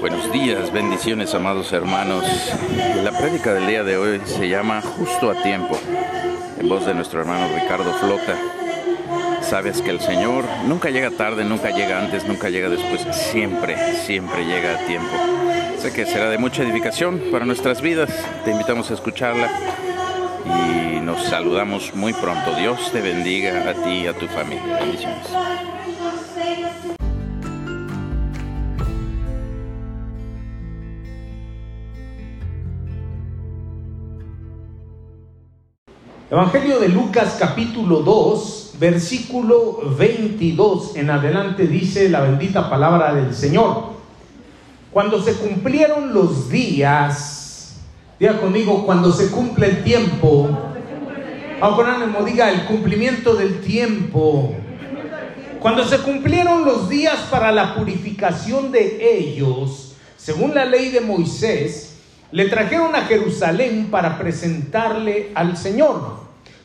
Buenos días, bendiciones amados hermanos. La prédica del día de hoy se llama Justo a tiempo, en voz de nuestro hermano Ricardo Flota. Sabes que el Señor nunca llega tarde, nunca llega antes, nunca llega después, siempre, siempre llega a tiempo. Sé que será de mucha edificación para nuestras vidas, te invitamos a escucharla y nos saludamos muy pronto. Dios te bendiga a ti y a tu familia. Bendiciones. Evangelio de Lucas capítulo 2, versículo 22 en adelante dice la bendita palabra del Señor. Cuando se cumplieron los días, diga conmigo, cuando se cumple el tiempo, con ánimo, diga el cumplimiento del tiempo. Cuando se cumplieron los días para la purificación de ellos, según la ley de Moisés, le trajeron a Jerusalén para presentarle al Señor.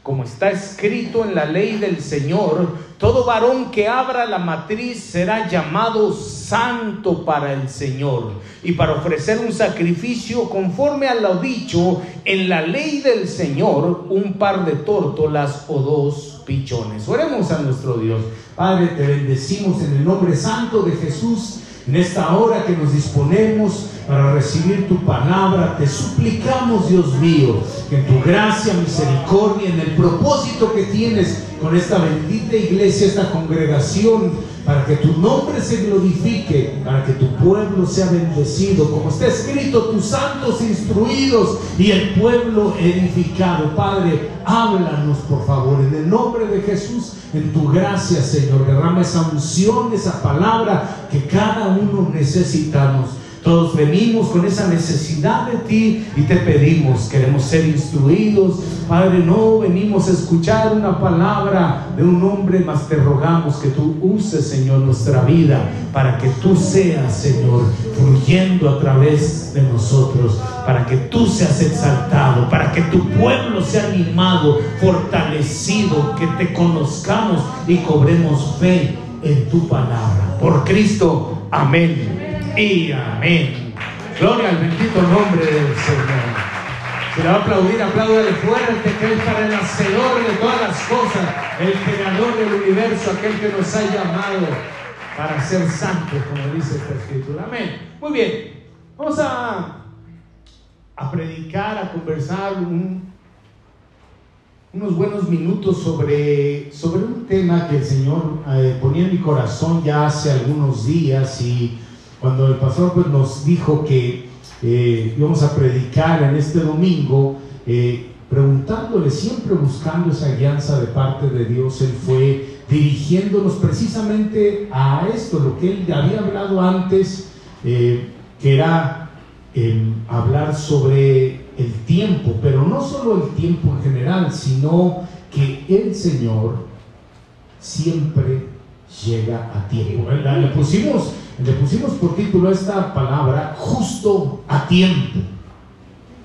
Como está escrito en la ley del Señor, todo varón que abra la matriz será llamado santo para el Señor y para ofrecer un sacrificio conforme a lo dicho en la ley del Señor, un par de tórtolas o dos pichones. Oremos a nuestro Dios. Padre, te bendecimos en el nombre santo de Jesús. En esta hora que nos disponemos para recibir tu palabra, te suplicamos, Dios mío, que en tu gracia, misericordia, en el propósito que tienes con esta bendita iglesia, esta congregación, para que tu nombre se glorifique, para que tu pueblo sea bendecido, como está escrito, tus santos instruidos y el pueblo edificado. Padre, háblanos por favor, en el nombre de Jesús, en tu gracia, Señor, derrama esa unción, esa palabra que cada uno necesitamos. Todos venimos con esa necesidad de ti y te pedimos, queremos ser instruidos. Padre, no venimos a escuchar una palabra de un hombre, mas te rogamos que tú uses, Señor, nuestra vida para que tú seas, Señor, fluyendo a través de nosotros, para que tú seas exaltado, para que tu pueblo sea animado, fortalecido, que te conozcamos y cobremos fe en tu palabra. Por Cristo, amén y amén. Gloria al bendito nombre del Señor. Si le va a aplaudir, apláudale fuerte, que es para el hacedor de todas las cosas, el creador del universo, aquel que nos ha llamado para ser santos, como dice esta escritura. Amén. Muy bien, vamos a, a predicar, a conversar unos buenos minutos sobre, sobre un tema que el Señor eh, ponía en mi corazón ya hace algunos días y cuando el pastor pues, nos dijo que eh, íbamos a predicar en este domingo, eh, preguntándole, siempre buscando esa guianza de parte de Dios, Él fue dirigiéndonos precisamente a esto, lo que Él había hablado antes, eh, que era hablar sobre el tiempo, pero no solo el tiempo en general, sino que el Señor siempre llega a tiempo. Le pusimos le pusimos por título esta palabra justo a tiempo,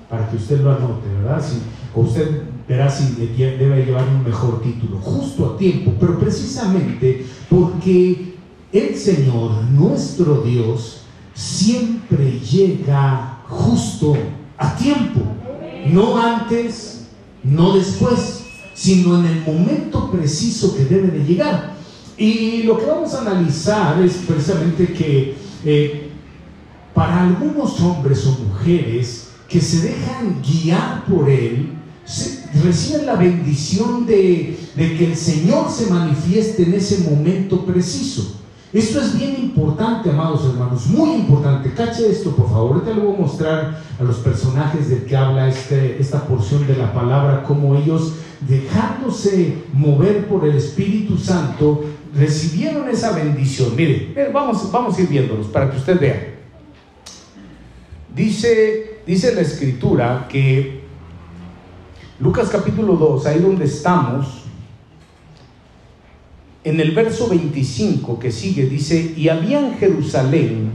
para que usted lo anote, ¿verdad? Si, usted verá si debe llevar un mejor título, justo a tiempo, pero precisamente porque el Señor, nuestro Dios, siempre llega justo a tiempo, no antes, no después, sino en el momento preciso que debe de llegar. Y lo que vamos a analizar es precisamente que eh, para algunos hombres o mujeres que se dejan guiar por Él, reciben la bendición de, que el Señor se manifieste en ese momento preciso. Esto es bien importante, amados hermanos, muy importante. Cache esto, por favor. Ahorita le voy a mostrar a los personajes del que habla este, esta porción de la palabra, cómo ellos, dejándose mover por el Espíritu Santo, recibieron esa bendición. Mire, vamos, vamos a ir viéndolos para que usted vea. Dice, dice la escritura que Lucas capítulo 2, ahí donde estamos, en el verso 25 que sigue, dice, y había en Jerusalén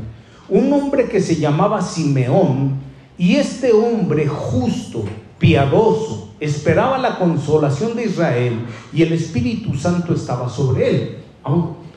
un hombre que se llamaba Simeón, y este hombre justo, piadoso, esperaba la consolación de Israel, y el Espíritu Santo estaba sobre él.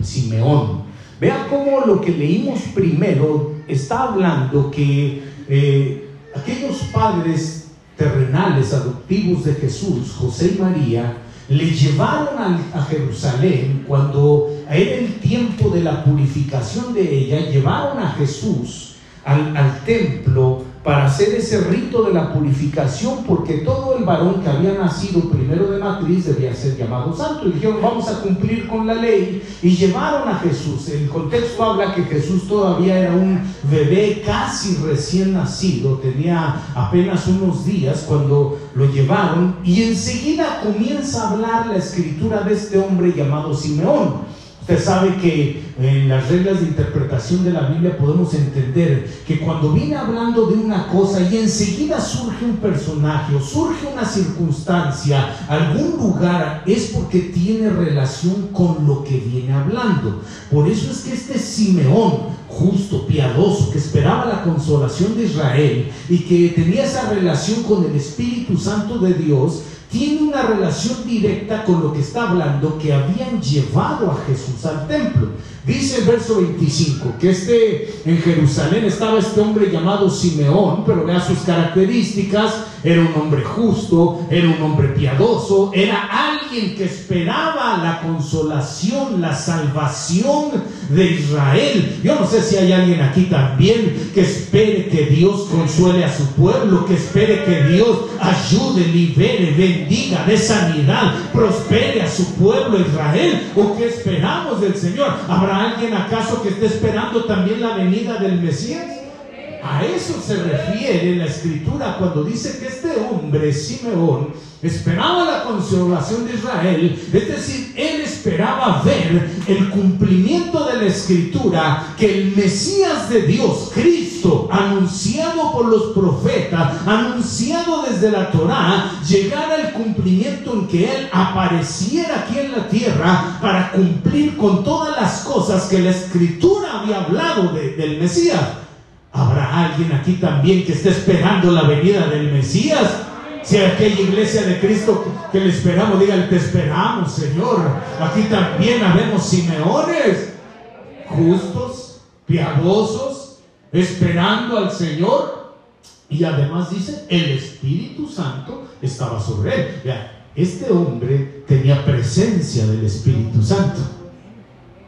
Simeón. Vea cómo lo que leímos primero está hablando que eh, aquellos padres terrenales adoptivos de Jesús, José y María, le llevaron a, Jerusalén cuando era el tiempo de la purificación de ella, llevaron a Jesús al templo para hacer ese rito de la purificación, porque todo el varón que había nacido primero de matriz debía ser llamado santo. Y dijeron, vamos a cumplir con la ley. Y llevaron a Jesús. El contexto habla que Jesús todavía era un bebé casi recién nacido, tenía apenas unos días cuando lo llevaron. Y enseguida comienza a hablar la escritura de este hombre llamado Simeón. Usted sabe que en las reglas de interpretación de la Biblia podemos entender que cuando viene hablando de una cosa y enseguida surge un personaje o surge una circunstancia, algún lugar, es porque tiene relación con lo que viene hablando. Por eso es que este Simeón, justo, piadoso, que esperaba la consolación de Israel y que tenía esa relación con el Espíritu Santo de Dios, tiene una relación directa con lo que está hablando que habían llevado a Jesús al templo. Dice el verso 25 que este en Jerusalén estaba este hombre llamado Simeón, pero vea sus características, era un hombre justo, era un hombre piadoso, era alguien que esperaba la consolación, la salvación de Israel. Yo no sé si hay alguien aquí también que espere que Dios consuele a su pueblo, que espere que Dios ayude, libere, bendiga, de sanidad, prospere a su pueblo Israel, o que esperamos del Señor. ¿Habrá alguien acaso que esté esperando también la venida del Mesías? A eso se refiere la escritura cuando dice que este hombre, Simeón, esperaba la consolación de Israel, es decir, él esperaba ver el cumplimiento de la escritura que el Mesías de Dios, Cristo, anunciado por los profetas, anunciado desde la Torá, llegara al cumplimiento en que él apareciera aquí en la tierra para cumplir con todas las cosas que la escritura había hablado del Mesías. ¿Habrá alguien aquí también que esté esperando la venida del Mesías? Si aquella iglesia de Cristo que le esperamos, digan, te esperamos, Señor. Aquí también habemos Simeones, justos, piadosos, esperando al Señor. Y además dice, el Espíritu Santo estaba sobre él. este hombre tenía presencia del Espíritu Santo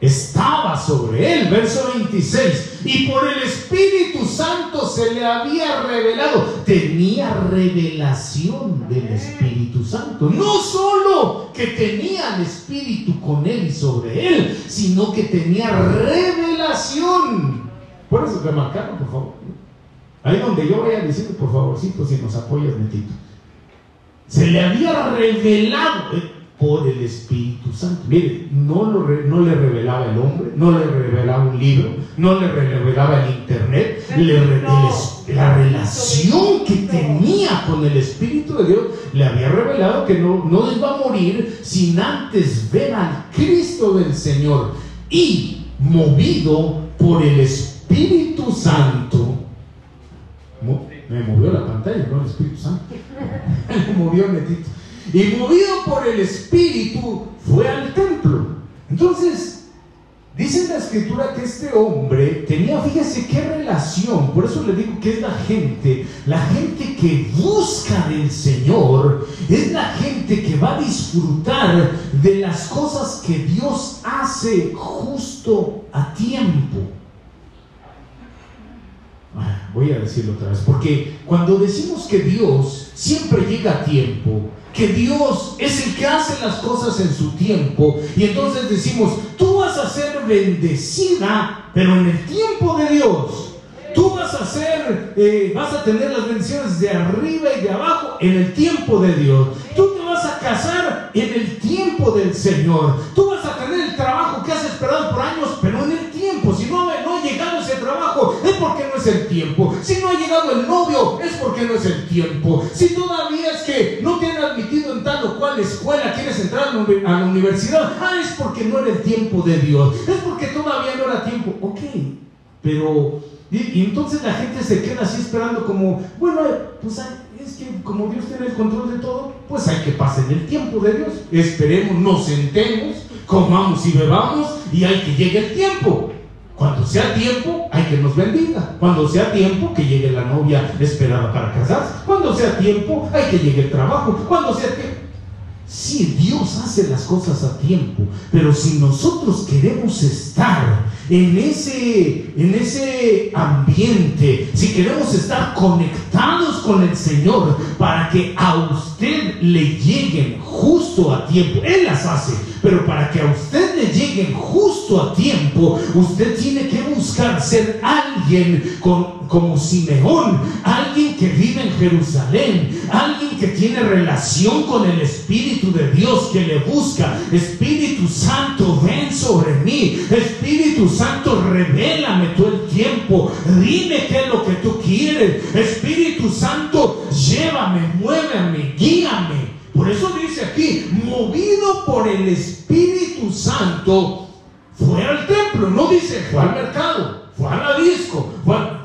estaba sobre él, verso 26, y por el Espíritu Santo se le había revelado, tenía revelación del Espíritu Santo, no solo que tenía el Espíritu con él y sobre él, sino que tenía revelación. Por eso remarcaron, por favor. Ahí donde yo vaya diciendo, por favorcito, si nos apoyas, Netito. Se le había revelado. Por el Espíritu Santo. Mire, no, lo, no le revelaba el hombre, no le revelaba un libro, no le revelaba el internet, la relación que tenía con el Espíritu de Dios le había revelado que no, no iba a morir sin antes ver al Cristo del Señor y movido por el Espíritu Santo. Me movió la pantalla, no el Espíritu Santo. Me movió Netito y movido por el Espíritu fue al templo. Entonces, dice la escritura que este hombre tenía, fíjese qué relación, por eso le digo que es la gente, la gente que busca del Señor, es la gente que va a disfrutar de las cosas que Dios hace justo a tiempo. Voy a decirlo otra vez, porque cuando decimos que Dios siempre llega a tiempo, que Dios es el que hace las cosas en su tiempo. Y entonces decimos, tú vas a ser bendecida, pero en el tiempo de Dios. Tú vas a ser, eh, vas a tener las bendiciones de arriba y de abajo en el tiempo de Dios. Tú te vas a casar en el tiempo del Señor. Tú vas a tener el trabajo que has esperado por años, pero en el tiempo. Si no, no es porque no es el tiempo. Si no ha llegado el novio, es porque no es el tiempo. Si todavía es que no te han admitido en tal o cual escuela, quieres entrar a la universidad, ah, es porque no era el tiempo de Dios. Es porque todavía no era tiempo. Ok, pero y, entonces la gente se queda así esperando como, bueno, pues es que como Dios tiene el control de todo, pues hay que pasar el tiempo de Dios. Esperemos, nos sentemos, comamos y bebamos y hay que llegue el tiempo. Cuando sea tiempo, hay que nos bendiga. Cuando sea tiempo, que llegue la novia esperada para casarse. Cuando sea tiempo, hay que llegue el trabajo. Cuando sea tiempo. Sí, Dios hace las cosas a tiempo, pero si nosotros queremos estar en ese, en ese ambiente, si queremos estar conectados con el Señor para que a usted le lleguen justo a tiempo, Él las hace, pero para que a usted le lleguen justo a tiempo, usted tiene que buscar ser alguien como Simeón, alguien que vive en Jerusalén, alguien que tiene relación con el Espíritu de Dios, que le busca, Espíritu Santo, ven sobre mí, Espíritu Santo, revélame todo el tiempo, dime qué es lo que tú quieres, Espíritu Santo, llévame, muéveme, guíame. Por eso dice aquí, movido por el Espíritu Santo, fue al templo, no dice fue al mercado, fue a la disco.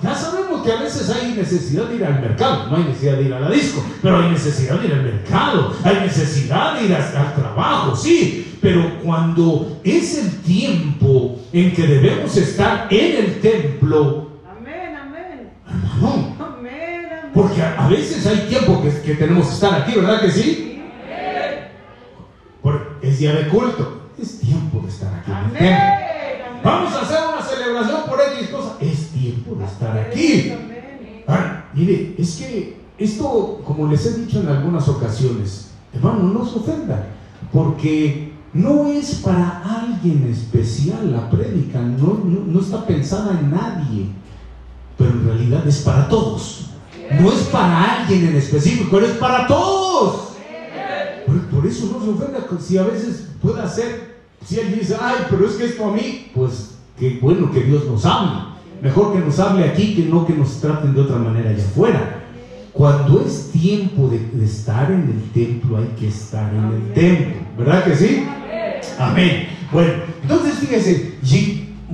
ya sabemos que a veces hay necesidad de ir al mercado, no hay necesidad de ir a la disco, pero hay necesidad de ir al mercado, hay necesidad de ir al trabajo, sí, pero cuando es el tiempo en que debemos estar en el templo, amén, amén. Hermano, porque a, veces hay tiempo que, que tenemos que estar aquí, ¿verdad que sí? Es día de culto. Es tiempo de estar aquí. Vamos a hacer una celebración por X cosa. Es tiempo de estar aquí. Ah, mire, es que esto, como les he dicho en algunas ocasiones, hermano, no se ofenda, porque no es para alguien especial la prédica, no, no está pensada en nadie, pero en realidad es para todos. No es para alguien en específico, pero es para todos. Eso no se ofenda si a veces puede hacer, si alguien dice, ay, pero es que esto a mí, pues qué bueno que Dios nos hable. Mejor que nos hable aquí que no que nos traten de otra manera allá afuera. Cuando es tiempo de, estar en el templo, hay que estar en el templo. ¿Verdad que sí? Amén. Bueno, entonces fíjese,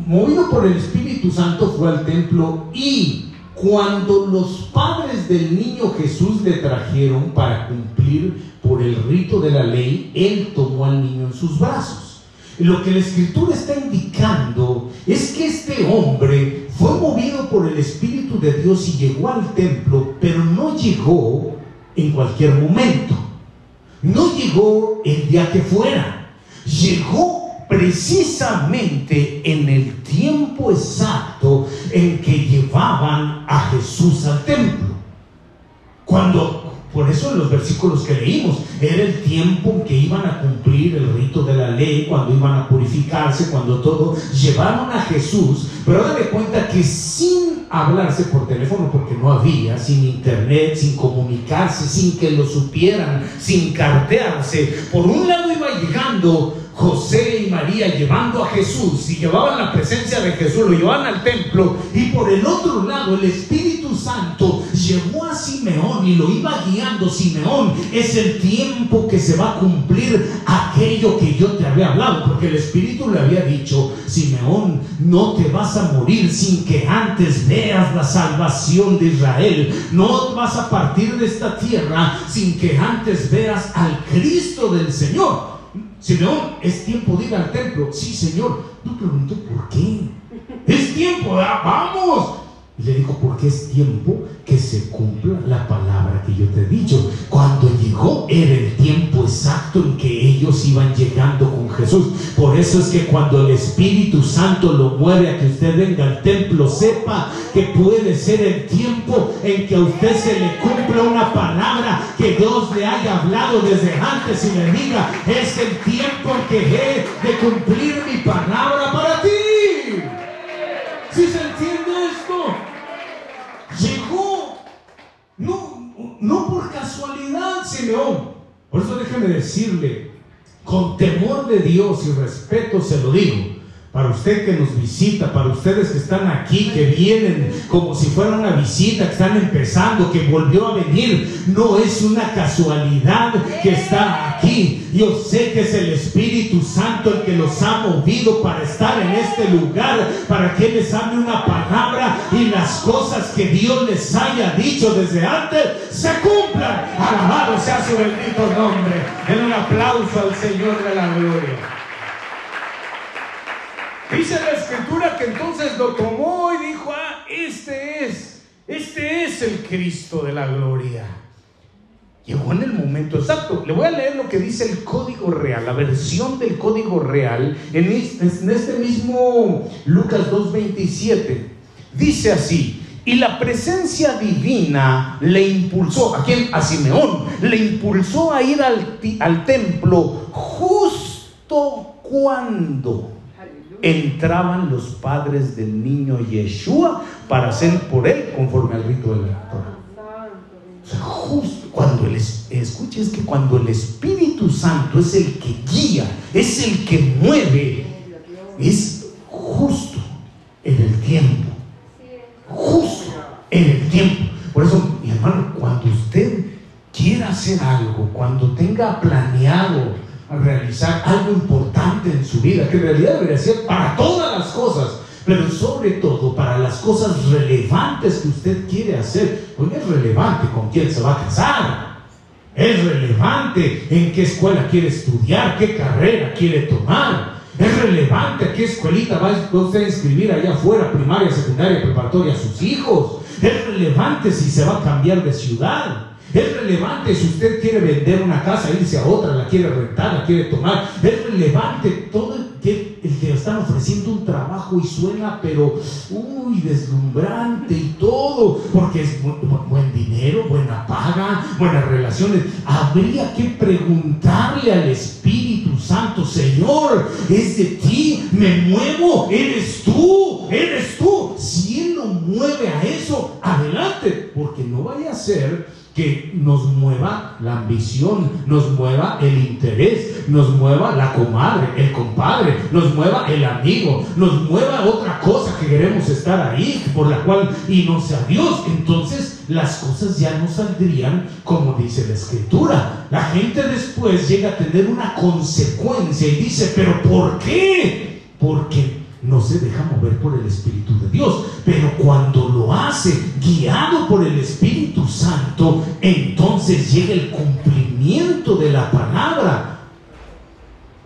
movido por el Espíritu Santo fue al templo y cuando los padres del niño Jesús le trajeron para cumplir por el rito de la ley, él tomó al niño en sus brazos. Lo que la escritura está indicando es que este hombre fue movido por el Espíritu de Dios y llegó al templo, pero no llegó en cualquier momento. No llegó el día que fuera. Llegó precisamente en el tiempo exacto en que llevaban a Jesús al templo. Cuando por eso en los versículos que leímos, era el tiempo en que iban a cumplir el rito de la ley, cuando iban a purificarse, cuando todo, llevaron a Jesús, pero dale cuenta que sin hablarse por teléfono, porque no había, sin internet, sin comunicarse, sin que lo supieran, sin cartearse, por un lado iba llegando José y María llevando a Jesús y llevaban la presencia de Jesús, lo llevaban al templo y por el otro lado el Espíritu Santo llevó a Simeón y lo iba guiando. Simeón es el tiempo que se va a cumplir aquello que yo te había hablado, porque el Espíritu le había dicho, Simeón, no te vas a morir sin que antes veas la salvación de Israel, no vas a partir de esta tierra sin que antes veas al Cristo del Señor. Simeón, es tiempo de ir al templo. Sí, Señor. No preguntó por qué. Es tiempo, vamos. Y le dijo, porque es tiempo que se cumpla la palabra que yo te he dicho. Cuando llegó era el tiempo exacto en que ellos iban llegando con Jesús. Por eso es que cuando el Espíritu Santo lo mueve a que usted venga al templo, sepa que puede ser el tiempo en que a usted se le cumpla una palabra que Dios le haya hablado desde antes y le diga, es el tiempo que he de cumplir mi palabra para ti. No, por casualidad, Simeón. Por eso déjeme decirle, con temor de Dios y respeto se lo digo para usted que nos visita, para ustedes que están aquí, que vienen como si fuera una visita, que están empezando, que volvió a venir, no es una casualidad que está aquí. Yo sé que es el Espíritu Santo el que los ha movido para estar en este lugar, para que les hable una palabra y las cosas que Dios les haya dicho desde antes se cumplan. Alabado sea su bendito nombre. En un aplauso al Señor de la gloria. Dice la escritura que entonces lo tomó y dijo, ah, este es, este es el Cristo de la gloria. Llegó en el momento exacto. Le voy a leer lo que dice el código real, la versión del código real en este mismo Lucas 2.27. Dice así, y la presencia divina le impulsó, ¿a quién? A Simeón, le impulsó a ir al, al templo justo cuando entraban los padres del niño Yeshua para hacer por él conforme al rito de la Torah. O sea, justo cuando el, escuche, es que cuando el Espíritu Santo es el que guía, es el que mueve, es justo en el tiempo. Justo en el tiempo. Por eso, mi hermano, cuando usted quiera hacer algo, cuando tenga planeado realizar algo importante en su vida, que en realidad debería ser para todas las cosas, pero sobre todo para las cosas relevantes que usted quiere hacer, porque es relevante con quién se va a casar, es relevante en qué escuela quiere estudiar, qué carrera quiere tomar, es relevante a qué escuelita va usted a inscribir allá afuera, primaria, secundaria, preparatoria a sus hijos, es relevante si se va a cambiar de ciudad. Es relevante si usted quiere vender una casa, irse a otra, la quiere rentar, la quiere tomar. Es relevante todo el que, el que están ofreciendo un trabajo y suena, pero uy, deslumbrante y todo, porque es buen dinero, buena paga, buenas relaciones. Habría que preguntarle al Espíritu Santo, Señor, es de ti, me muevo, eres tú, eres tú. Si Él lo mueve a eso, adelante, porque no vaya a ser que nos mueva la ambición, nos mueva el interés, nos mueva la comadre, el compadre, nos mueva el amigo, nos mueva otra cosa que queremos estar ahí, por la cual y no sea Dios. Entonces las cosas ya no saldrían como dice la escritura. La gente después llega a tener una consecuencia y dice, pero ¿por qué? Porque no se deja mover por el Espíritu de Dios. Pero cuando lo hace guiado por el Espíritu Santo, entonces llega el cumplimiento de la palabra.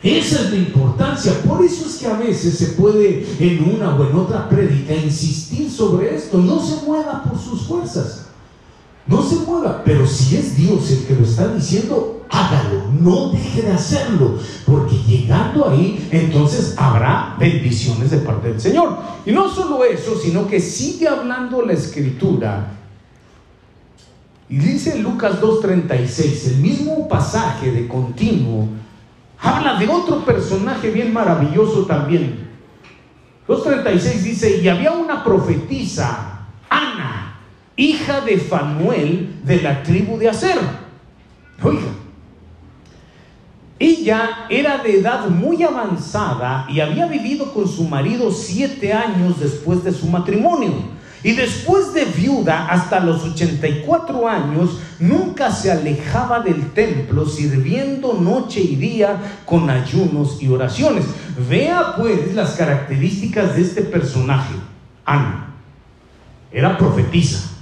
Esa es la importancia. Por eso es que a veces se puede en una o en otra prédica insistir sobre esto. No se mueva por sus fuerzas. No se mueva. Pero si es Dios el que lo está diciendo, hágalo, no deje de hacerlo, porque llegando ahí, entonces habrá bendiciones de parte del Señor. Y no solo eso, sino que sigue hablando la escritura. Y dice Lucas 2.36, el mismo pasaje de continuo, habla de otro personaje bien maravilloso también. 2.36 dice, y había una profetisa, Ana, hija de Fanuel de la tribu de Aser. Oiga, ella era de edad muy avanzada y había vivido con su marido siete años después de su matrimonio. Y después de viuda hasta los 84 años, nunca se alejaba del templo sirviendo noche y día con ayunos y oraciones. Vea pues las características de este personaje. Ana era profetisa,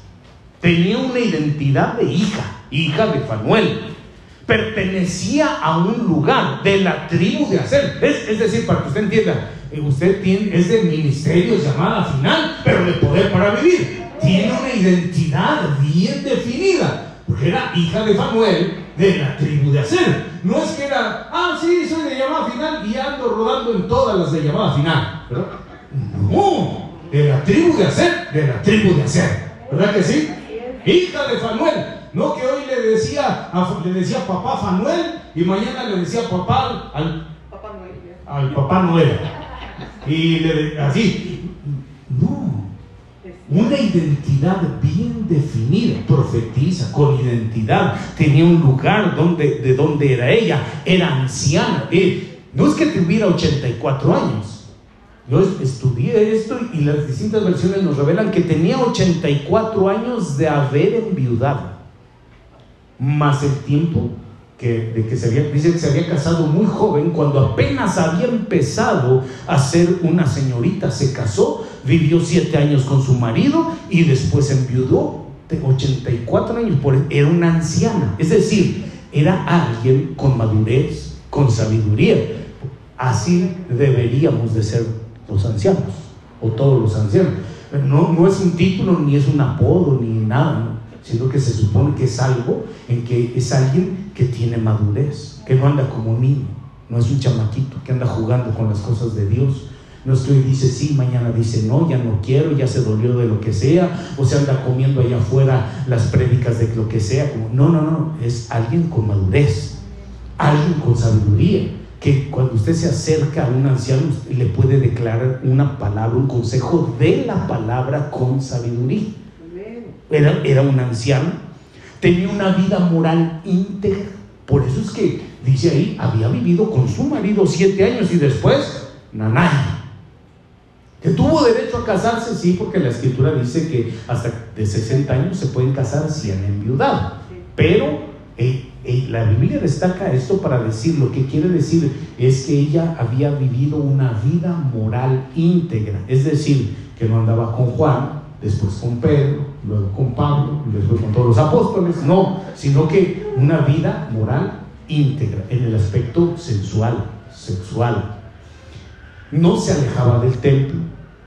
tenía una identidad de hija, hija de Fanuel pertenecía a un lugar de la tribu de Aser. Es, decir, para que usted entienda, eh, usted es de ministerio llamada final, pero de poder para vivir. Tiene una identidad bien definida, porque era hija de Fanuel de la tribu de Aser. No es que era, ah, sí, soy de llamada final y ando rodando en todas las de llamada final. No, de la tribu de Aser, de la tribu de Aser. ¿Verdad que sí? Hija de Fanuel. No que hoy le decía, le decía papá Fanuel y mañana le decía papá al papá Noel. Al papá Noel. Y le, así. No. Una identidad bien definida, profetiza, con identidad. Tenía un lugar donde, de donde era ella. Era anciana. Eh, no es que tuviera 84 años. Yo estudié esto y las distintas versiones nos revelan que tenía 84 años de haber enviudado. Más el tiempo que, de que se había, dice que se había casado muy joven, cuando apenas había empezado a ser una señorita, se casó, vivió siete años con su marido y después enviudó, de 84 años, era una anciana, es decir, era alguien con madurez, con sabiduría. Así deberíamos de ser los ancianos, o todos los ancianos. No, no es un título, ni es un apodo, ni nada, sino que se supone que es algo en que es alguien que tiene madurez, que no anda como niño, no es un chamaquito que anda jugando con las cosas de Dios. No es que hoy dice sí, mañana dice no, ya no quiero, ya se dolió de lo que sea, o se anda comiendo allá afuera las prédicas de lo que sea. No, no, no, es alguien con madurez, alguien con sabiduría, que cuando usted se acerca a un anciano le puede declarar una palabra, un consejo de la palabra con sabiduría. Era, era un anciano, tenía una vida moral íntegra, por eso es que dice ahí, había vivido con su marido siete años y después, nanay. Que tuvo derecho a casarse, sí, porque la escritura dice que hasta de 60 años se pueden casar si han enviudado. Pero eh, la Biblia destaca esto para decir, lo que quiere decir es que ella había vivido una vida moral íntegra. Es decir, que no andaba con Juan, después con Pedro, luego con Pablo, después con todos los apóstoles. No, sino que una vida moral íntegra en el aspecto sensual, sexual. No se alejaba del templo,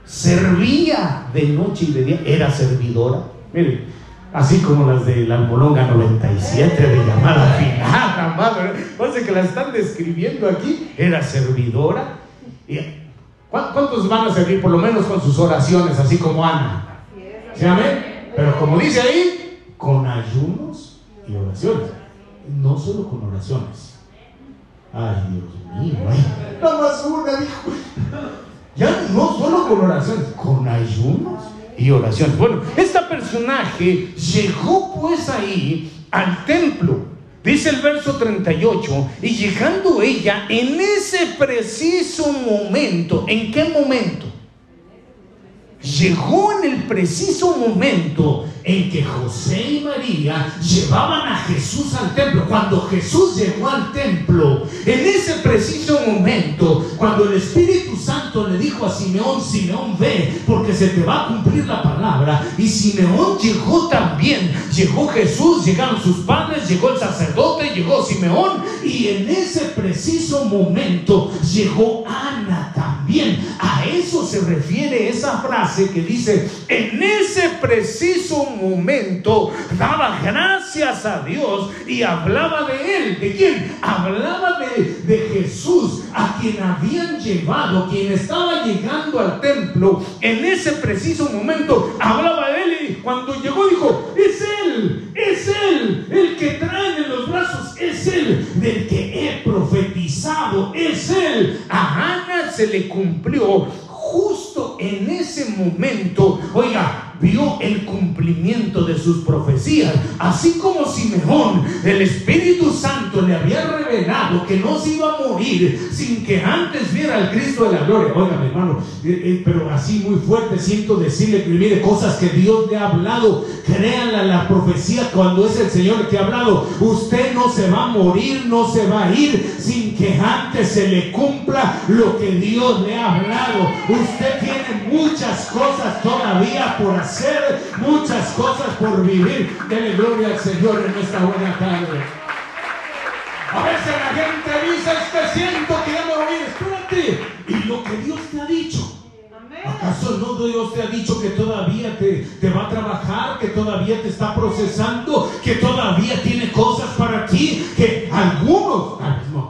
servía de noche y de día, era servidora. Miren, así como las de la Almolonga 97 de llamada final, amado. Parece que la están describiendo aquí, era servidora. ¿Cuántos van a servir por lo menos con sus oraciones, así como Ana? ¿Sí, amén? Pero como dice ahí, con ayunos y oraciones. No solo con oraciones. Ay, Dios mío. Nada más una, dijo. Ya no solo con oraciones, con ayunos y oraciones. Bueno, esta personaje llegó pues ahí al templo. Dice el verso 38, y llegando ella en ese preciso momento, ¿en qué momento? Llegó en el preciso momento en que José y María llevaban a Jesús al templo. Cuando Jesús llegó al templo, en ese preciso momento, cuando el Espíritu Santo le dijo a Simeón, Simeón ve, porque se te va a cumplir la palabra, y Simeón llegó también, llegó Jesús, llegaron sus padres, llegó el sacerdote, llegó Simeón, y en ese preciso momento llegó Ana también. A eso se refiere esa frase que dice, en ese preciso momento, daba gracias a Dios y hablaba de él. ¿De quién? Hablaba de, de Jesús, a quien habían llevado, quien estaba llegando al templo. En ese preciso momento hablaba de él y cuando llegó dijo, es él, es él, el que trae en los brazos, es él, del que he profetizado, es él. A Ana se le cumplió justo en ese momento, oiga, vio el cumplimiento de sus profecías. Así como Simeón, el Espíritu Santo le había revelado que no se iba a morir sin que antes viera al Cristo de la gloria. Oiga, hermano, eh, eh, pero así muy fuerte siento decirle que mire cosas que Dios le ha hablado. Créanla la profecía cuando es el Señor que ha hablado. Usted no se va a morir, no se va a ir sin que antes se le cumpla lo que Dios le ha hablado. Usted tiene muchas cosas todavía por hacer hacer muchas cosas por vivir. Dele gloria al Señor en esta buena tarde. A veces la gente dice, es que siento que ya me voy. Espérate. Y lo que Dios te ha dicho. ¿Acaso no Dios te ha dicho que todavía te, te, va a trabajar, que todavía te está procesando, que todavía tiene cosas para ti? Que algunos,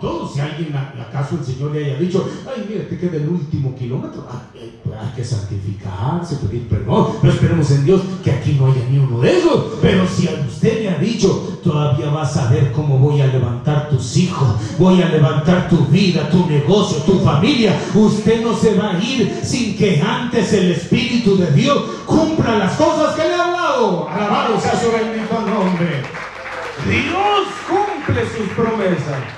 no todos, si alguien acaso el Señor le haya dicho, ay, mira, te queda el último kilómetro, ah, eh, pues hay que santificarse, pedir perdón, pero esperemos en Dios que aquí no haya ni uno de esos. Pero si a usted le ha dicho, todavía vas a ver cómo voy a levantar tus hijos, voy a levantar tu vida, tu negocio, tu familia, usted no se va a ir sin que antes el Espíritu de Dios cumpla las cosas que le ha hablado. Alabado sea su bendito nombre. Dios cumple sus promesas.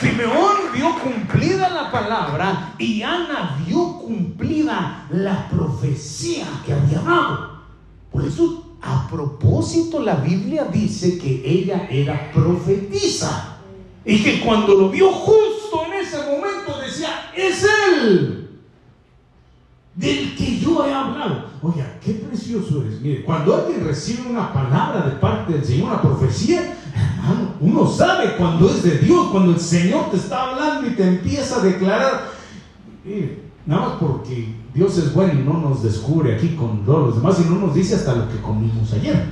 Simeón vio cumplida la palabra y Ana vio cumplida la profecía que había dado. Por eso, a propósito, la Biblia dice que ella era profetisa y que cuando lo vio justo en ese momento decía, es él del que yo he hablado. Oiga, qué precioso es. Mire, cuando alguien recibe una palabra de parte del Señor, una profecía, hermano, uno sabe cuando es de Dios, cuando el Señor te está hablando y te empieza a declarar. Mire, nada más porque Dios es bueno y no nos descubre aquí con todos los demás y no nos dice hasta lo que comimos ayer.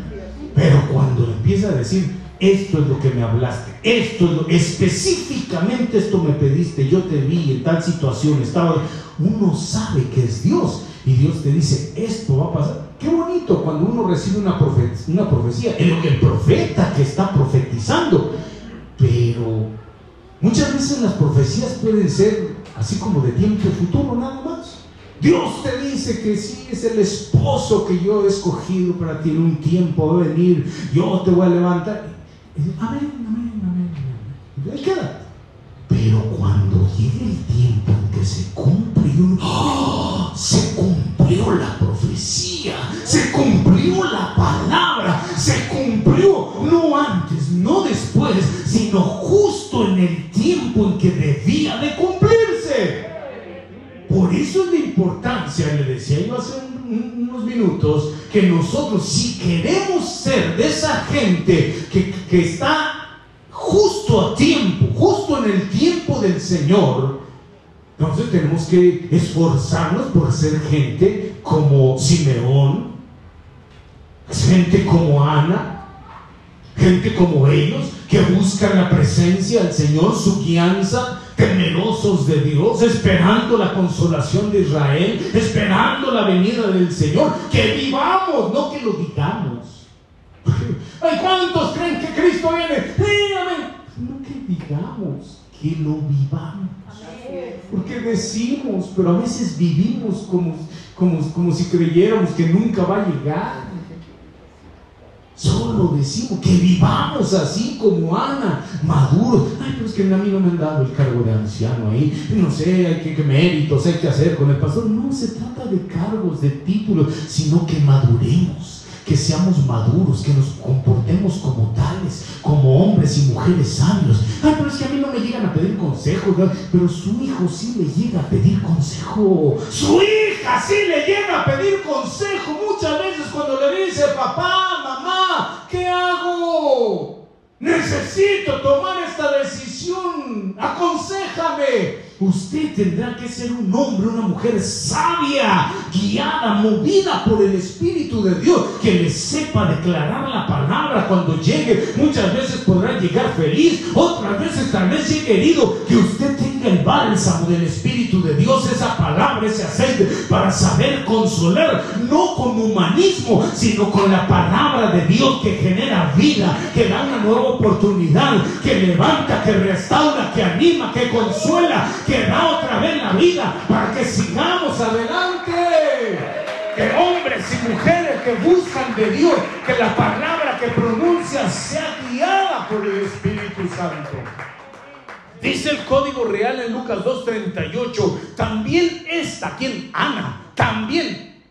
Pero cuando empieza a decir, esto es lo que me hablaste, esto es lo, específicamente esto me pediste, yo te vi en tal situación, estaba, uno sabe que es Dios y Dios te dice, esto va a pasar. Qué bonito cuando uno recibe una, profecía, una profecía el, el profeta que está profetizando, pero muchas veces las profecías pueden ser así como de tiempo futuro nada más. Dios te dice que sí es el esposo que yo he escogido para ti en un tiempo a venir, yo te voy a levantar. Amén, amén, amén, amén. Ahí queda. Pero cuando llegue el tiempo en que se cumple, ¡oh! se cumplió la profecía, se cumplió la palabra, se cumplió no antes, no después, sino justo en el tiempo en que debía de cumplirse. Por eso es la importancia, le decía yo hace unos minutos, que nosotros si queremos ser de esa gente que, que está justo a tiempo, justo en el tiempo del Señor, entonces tenemos que esforzarnos por ser gente como Simeón, gente como Ana, gente como ellos, que buscan la presencia del Señor, su guianza, temerosos de Dios, esperando la consolación de Israel, esperando la venida del Señor, que vivamos, no que lo digamos. Ay, ¿cuántos creen que Cristo viene? No que digamos, que lo vivamos. Porque decimos, pero a veces vivimos como, como, como si creyéramos que nunca va a llegar. Solo decimos que vivamos así como Ana, maduros. Ay, pero es que a mí no me han dado el cargo de anciano ahí. No sé, hay que, qué méritos hay que hacer con el pastor. No se trata de cargos, de títulos, sino que maduremos que seamos maduros, que nos comportemos como tales, como hombres y mujeres sabios. Ay, pero es que a mí no me llegan a pedir consejo, pero su hijo sí le llega a pedir consejo. Su hija sí le llega a pedir consejo muchas veces cuando le dice, papá, mamá, ¿qué hago? Necesito tomar esta decisión. Aconsejame. Usted tendrá que ser un hombre, una mujer sabia, guiada, movida por el Espíritu de Dios, que le sepa declarar la palabra cuando llegue. Muchas veces podrá llegar feliz, otras veces tal vez herido. Que usted tenga el bálsamo del Espíritu de Dios, esa palabra, ese aceite, para saber consolar, no con humanismo, sino con la palabra de Dios que genera vida, que da una nueva oportunidad, que levanta, que restaura, que anima, que consuela que da otra vez la vida para que sigamos adelante. Que hombres y mujeres que buscan de Dios, que la palabra que pronuncia sea guiada por el Espíritu Santo. Dice el código real en Lucas 2.38, también esta, quien Ana, también,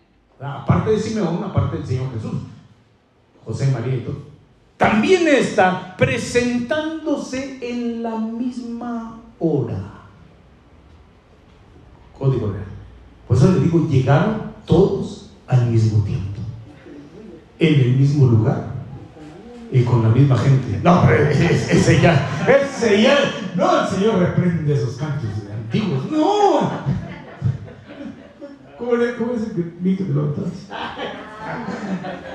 aparte de Simeón, aparte del Señor Jesús, José María y todo, también está presentándose en la misma hora código real. Por eso le digo, llegaron todos al mismo tiempo, en el mismo lugar y con la misma gente. No, pero ese ya, ese ya, no, el Señor reprende esos cantos antiguos, no. ¿Cómo, es el que te lo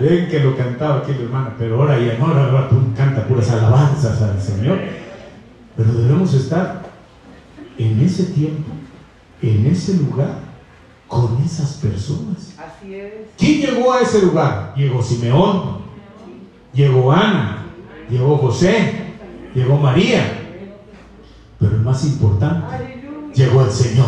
Ven que lo cantaba aquí hermana, pero ahora ya no, ahora canta puras alabanzas al Señor. Pero debemos estar en ese tiempo en ese lugar con esas personas. Así es. ¿Quién llegó a ese lugar? Llegó Simeón, llegó Ana, llegó José, llegó María. Pero el más importante, llegó el Señor.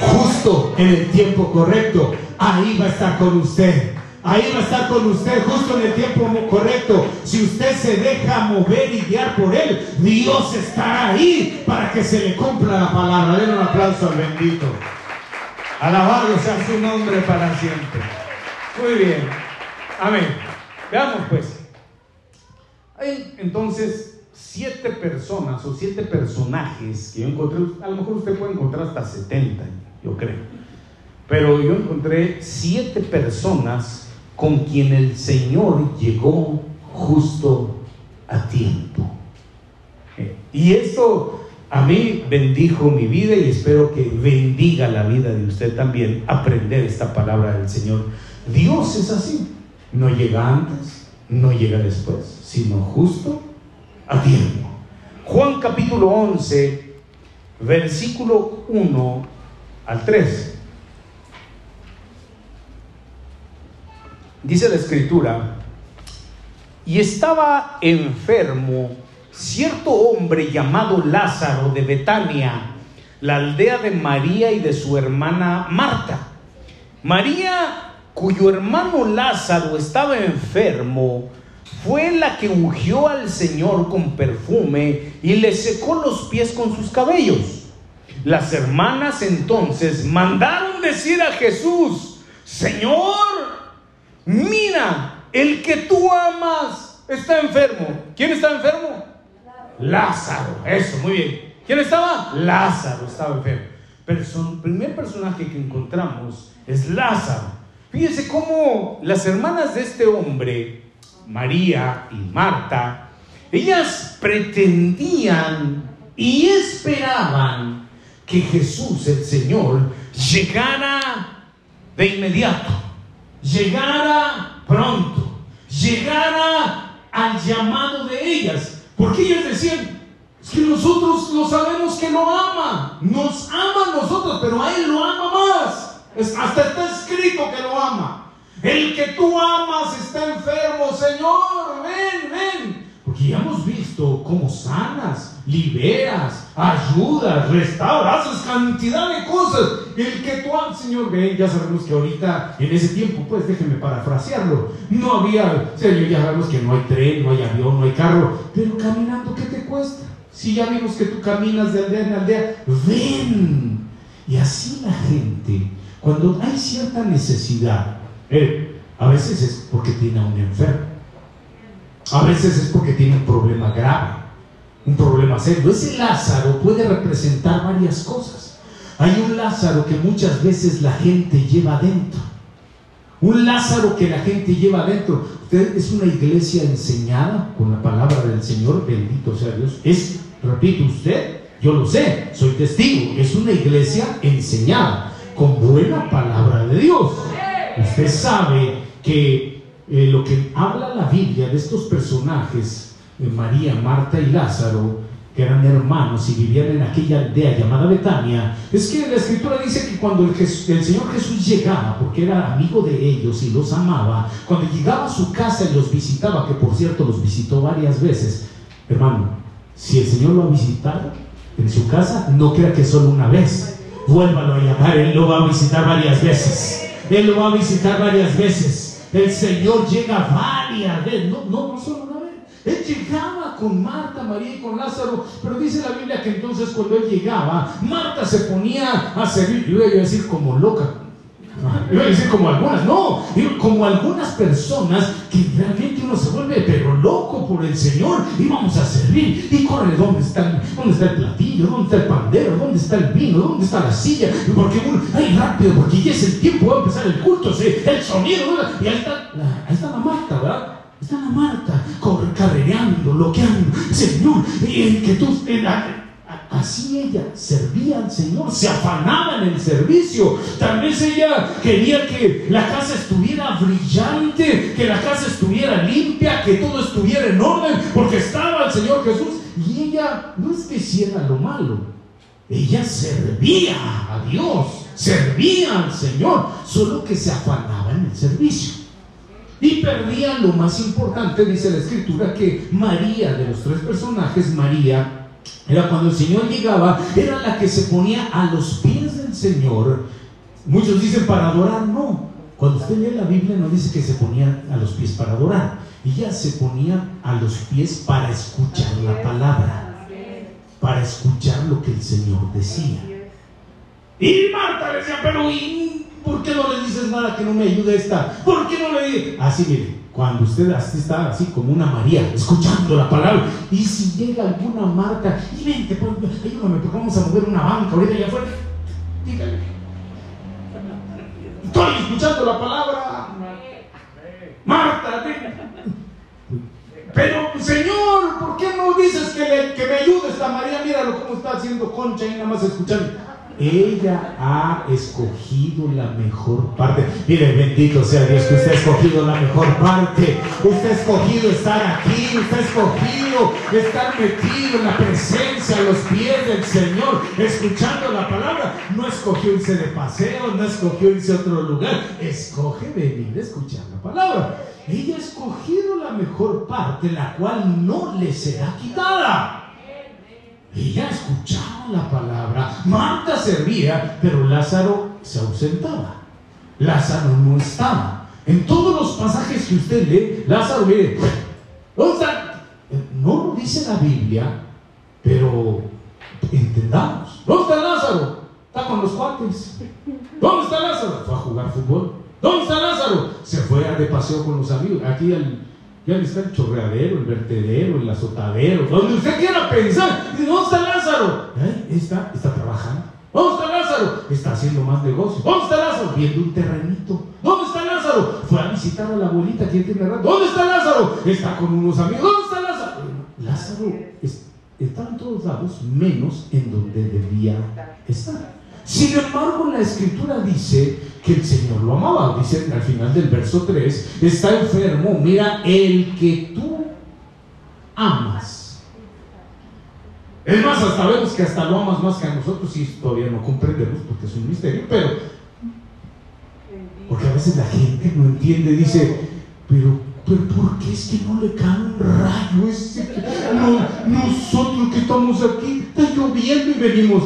Justo en el tiempo correcto. Ahí va a estar con usted. Ahí va a estar con usted justo en el tiempo correcto. Si usted se deja mover y guiar por Él, Dios estará ahí para que se le cumpla la palabra. Denle un aplauso al bendito. Alabado sea su nombre para siempre. Muy bien. Amén. Veamos pues. Hay entonces siete personas o siete personajes que yo encontré. A lo mejor usted puede encontrar hasta 70, yo creo. Pero yo encontré siete personas con quien el Señor llegó justo a tiempo. Y esto A mí bendijo mi vida y espero que bendiga la vida de usted también aprender esta palabra del Señor. Dios es así. No llega antes, no llega después, sino justo a tiempo. Juan capítulo 11, versículo 1 al 3. Dice la escritura, y estaba enfermo cierto hombre llamado Lázaro de Betania, la aldea de María y de su hermana Marta. María, cuyo hermano Lázaro estaba enfermo, fue la que ungió al Señor con perfume y le secó los pies con sus cabellos. Las hermanas entonces mandaron decir a Jesús, Señor, mira, el que tú amas está enfermo. ¿Quién está enfermo? Lázaro. Eso, muy bien. ¿Quién estaba? Lázaro estaba enfermo. Pero el primer personaje que encontramos es Lázaro. Fíjense cómo las hermanas de este hombre, María y Marta, ellas pretendían y esperaban que Jesús, el Señor, llegara de inmediato llegara pronto, llegara al llamado de ellas. Porque ellas decían, es que nosotros lo sabemos que lo ama, nos ama a nosotros, pero a Él lo ama más. hasta está escrito que lo ama. El que tú amas está enfermo, Señor, ven, ven. Porque ya hemos visto cómo sanas, liberas, ayudas, restauras, haces cantidad de cosas. El que tú amas, Señor, ven, ya sabemos que ahorita, en ese tiempo, pues déjenme parafrasearlo, no había, Señor, ya sabemos que no hay tren, no hay avión, no hay carro, pero caminando, ¿qué te cuesta? Si ya vimos que tú caminas de aldea en aldea, ven. Y así la gente, cuando hay cierta necesidad, eh, a veces es porque tiene a un enfermo a veces es porque tiene un problema grave, un problema serio. Ese Lázaro puede representar varias cosas. Hay un Lázaro que muchas veces la gente lleva adentro. Un Lázaro que la gente lleva adentro. Usted es una iglesia enseñada con la palabra del Señor, bendito sea Dios. Es, repito, usted, yo lo sé, soy testigo, es una iglesia enseñada con buena palabra de Dios. Usted sabe que eh, lo que habla la Biblia de estos personajes, María, Marta y Lázaro, que eran hermanos y vivían en aquella aldea llamada Betania, es que la escritura dice que cuando el, Señor Jesús llegaba, porque era amigo de ellos y los amaba, cuando llegaba a su casa y los visitaba, que por cierto los visitó varias veces, hermano, si el Señor lo ha visitado en su casa, no crea que solo una vez, vuélvalo a llamar, Él lo va a visitar varias veces, Él lo va a visitar varias veces. El Señor llega varias veces, no, no, no solo. Él llegaba con Marta, María y con Lázaro, pero dice la Biblia que entonces cuando él llegaba, Marta se ponía a servir, yo iba a decir como loca, Iba a decir como algunas, no, como algunas personas que realmente uno se vuelve pero loco por el Señor y vamos a servir y corre, ¿dónde está, dónde está el platillo? ¿Dónde está el pandero? ¿Dónde está el vino? ¿Dónde está la silla? Porque uno, ay, rápido, porque ya es el tiempo, va a empezar el culto, ¿sí? el sonido, y ahí está, ahí está la Marta, ¿verdad? Está la Marta, carrereando, loqueando, Señor, en que tú, Así ella servía al Señor, se afanaba en el servicio. Tal vez ella quería que la casa estuviera brillante, que la casa estuviera limpia, que todo estuviera en orden, porque estaba el Señor Jesús. Y ella no es que hiciera lo malo, ella servía a Dios, servía al Señor, solo que se afanaba en el servicio. Y perdía lo más importante, dice la escritura, que María, de los tres personajes, María, era cuando el Señor llegaba, era la que se ponía a los pies del Señor. Muchos dicen para adorar, no. Cuando usted lee la Biblia no dice que se ponía a los pies para adorar. Ella se ponía a los pies para escuchar la palabra, para escuchar lo que el Señor decía. Y Marta le decía, pero ¿por qué no le dices nada que no me ayude esta? ¿Por qué no le dices? Así mire, cuando usted está así como una María, escuchando la palabra, y si llega alguna marca, y vente, ayúdame, porque vamos a mover una banca ahorita allá afuera, dígale. Estoy escuchando la palabra. Marta. Pero, Señor, ¿por qué no dices que, que me ayude esta María, míralo cómo está haciendo concha y nada más escuchando. Ella ha escogido la mejor parte. Mire, bendito sea Dios que usted ha escogido la mejor parte. Usted ha escogido estar aquí. Usted ha escogido estar metido en la presencia, a los pies del Señor, escuchando la palabra. No escogió irse de paseo, no escogió irse a otro lugar. Escoge venir a escuchar la palabra. Ella ha escogido la mejor parte, la cual no le será quitada. Ella escuchaba la palabra. Marta servía, pero Lázaro se ausentaba. Lázaro no estaba. En todos los pasajes que usted lee, Lázaro, mire, ¿dónde está? No lo dice la Biblia, pero entendamos. ¿Dónde está Lázaro? Está con los cuates. ¿Dónde está Lázaro? Fue a jugar fútbol. ¿Dónde está Lázaro? Se fue de paseo con los amigos. Aquí ya está el chorreadero, el vertedero, el azotadero, donde usted quiera pensar. ¿Dónde está Lázaro? ¿Eh? Está, está trabajando. ¿Dónde está Lázaro? Está haciendo más negocios. ¿Dónde está Lázaro? Viendo un terrenito. ¿Dónde está Lázaro? Fue a visitar a la abuelita que tiene rato. ¿Dónde está Lázaro? Está con unos amigos. ¿Dónde está Lázaro? Lázaro está en todos lados, menos en donde debía estar. Sin embargo, la escritura dice que el Señor lo amaba. Dice al final del verso 3, está enfermo, mira, el que tú amas. Es más, hasta vemos que hasta lo amas más que a nosotros y todavía no comprendemos porque es un misterio, pero porque a veces la gente no entiende, dice, pero pero ¿por qué es que no le cae un rayo ese? nosotros que estamos aquí, está lloviendo y venimos,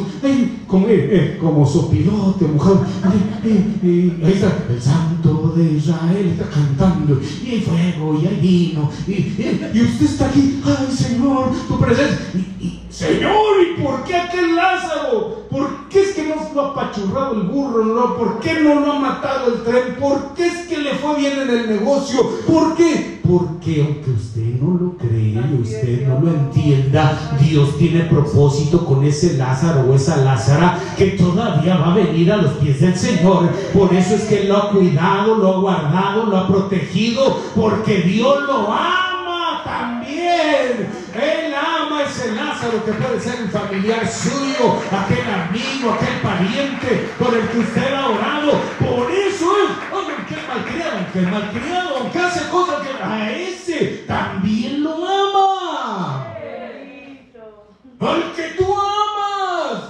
como, eh, eh, como sopilote, mujer. ahí está el santo de Israel, está cantando, y hay fuego, y hay vino, y, usted está aquí, ay Señor, tu presencia. Señor, ¿y por qué aquel Lázaro? ¿Por qué es que no lo ha apachurrado el burro? No? ¿Por qué no lo ha matado el tren? ¿Por qué es que le fue bien en el negocio? ¿Por qué? Porque aunque usted no lo crea y usted no lo entienda, Dios tiene propósito con ese Lázaro o esa Lázara que todavía va a venir a los pies del Señor. Por eso es que lo ha cuidado, lo ha guardado, lo ha protegido, porque Dios lo ama también. Ese Lázaro que puede ser un familiar suyo, aquel amigo, aquel pariente por el que usted ha orado. Por eso es, oye, qué malcriado, qué malcriado, aunque hace cosas que a ese también lo ama. Al que tú amas.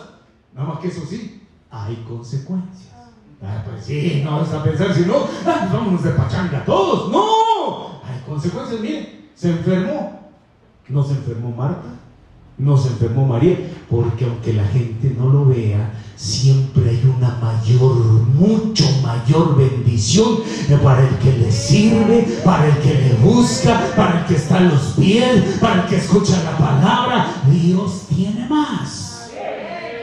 Nada más que eso sí, hay consecuencias. Ah, pues sí, no vas a pensar, si no, ah, vámonos de pachanga todos. No, hay consecuencias. Mire, se enfermó, no se enfermó Marta, no se enfermó María, porque aunque la gente no lo vea, siempre hay una mayor, mucho mayor bendición para el que le sirve, para el que le busca, para el que está a los pies, para el que escucha la palabra. Dios tiene más.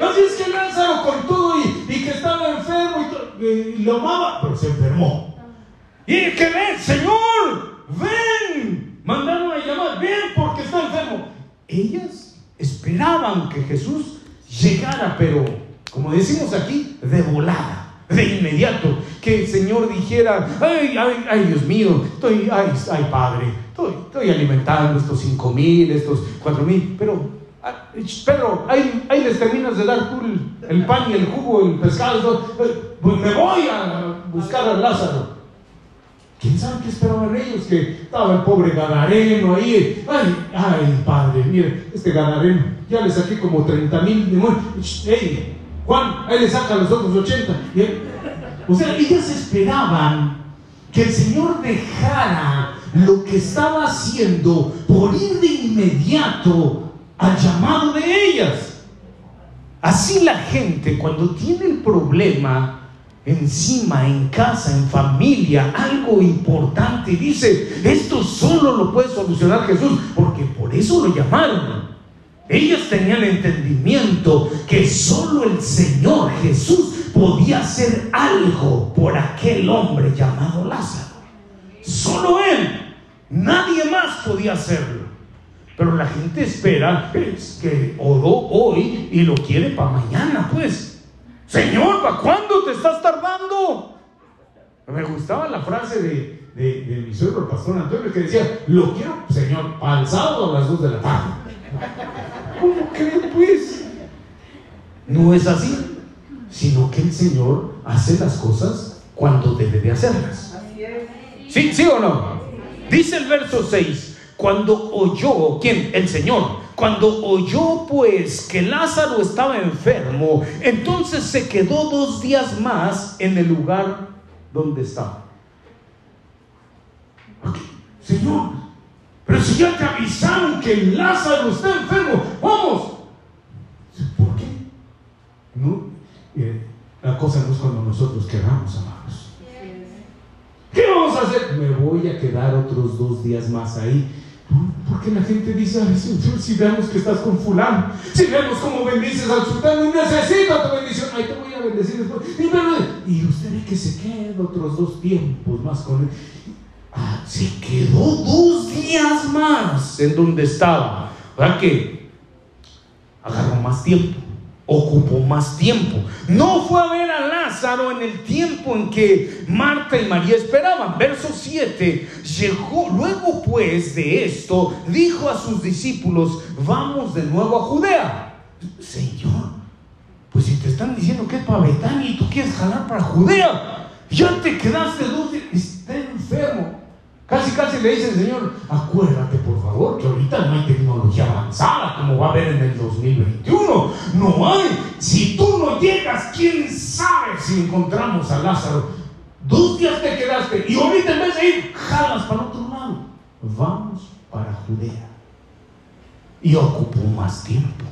Así es que Lázaro con todo y, que estaba enfermo y, lo amaba, pero se enfermó. Y que ve, Señor, ven, mandaron a llamar, ven porque está enfermo. Ellas esperaban que Jesús llegara, pero como decimos aquí, de volada, de inmediato, que el Señor dijera, ay, ay, ay Dios mío, estoy, ay, ay Padre, estoy, estoy alimentando estos cinco mil, estos cuatro mil, pero ah, Pedro, ahí, ahí, les terminas de dar tú el, pan y el jugo, el pescado, pues me voy a buscar a Lázaro. ¿Quién sabe qué esperaban ellos? Que estaba el pobre Gadareno ahí. Ay, ay, padre, mire, este Gadareno, ya le saqué como 30 mil demonios. ¡Ey! Juan, ahí le saca los otros 80. o sea, ellas esperaban que el Señor dejara lo que estaba haciendo por ir de inmediato al llamado de ellas. Así la gente cuando tiene el problema encima, en casa, en familia, algo importante. Dice, esto solo lo puede solucionar Jesús, porque por eso lo llamaron. Ellos tenían entendimiento que solo el Señor Jesús podía hacer algo por aquel hombre llamado Lázaro. Solo Él. Nadie más podía hacerlo. Pero la gente espera es que oró hoy y lo quiere para mañana, pues. Señor, ¿para cuándo te estás tardando? Me gustaba la frase de, de, mi suegro, el pastor Antonio, que decía, lo quiero, Señor, para el sábado a las 2 de la tarde. pues. No es así, sino que el Señor hace las cosas cuando debe de hacerlas. ¿Sí, sí o no? Dice el verso 6, cuando oyó, ¿quién? El Señor. Cuando oyó pues que Lázaro estaba enfermo, entonces se quedó dos días más en el lugar donde estaba. Señor, pero si ya te avisaron que Lázaro está enfermo, vamos. ¿Por qué? Eh, la cosa no es cuando nosotros queramos, amados. ¿Qué vamos a hacer? Me voy a quedar otros dos días más ahí. Porque la gente dice, ay Señor, si vemos que estás con fulano, si vemos cómo bendices al sultán y necesita tu bendición, ay, te voy a bendecir después. Y, usted ve que se queda otros dos tiempos más con él. Ah, se quedó dos días más en donde estaba. ¿Verdad que agarró más tiempo? Ocupó más tiempo. No fue a ver a Lázaro en el tiempo en que Marta y María esperaban. Verso 7, llegó luego pues de esto, dijo a sus discípulos, vamos de nuevo a Judea. Señor, pues si te están diciendo que es para Betania y tú quieres jalar para Judea, ya te quedaste días, está enfermo. Casi, casi le dice el Señor, acuérdate por favor que ahorita no hay tecnología avanzada como va a haber en el 2021. No hay. Si tú no llegas, quién sabe si encontramos a Lázaro. Dos días te quedaste y ahorita en vez de ir, jalas para otro lado. Vamos para Judea. Y ocupó más tiempo.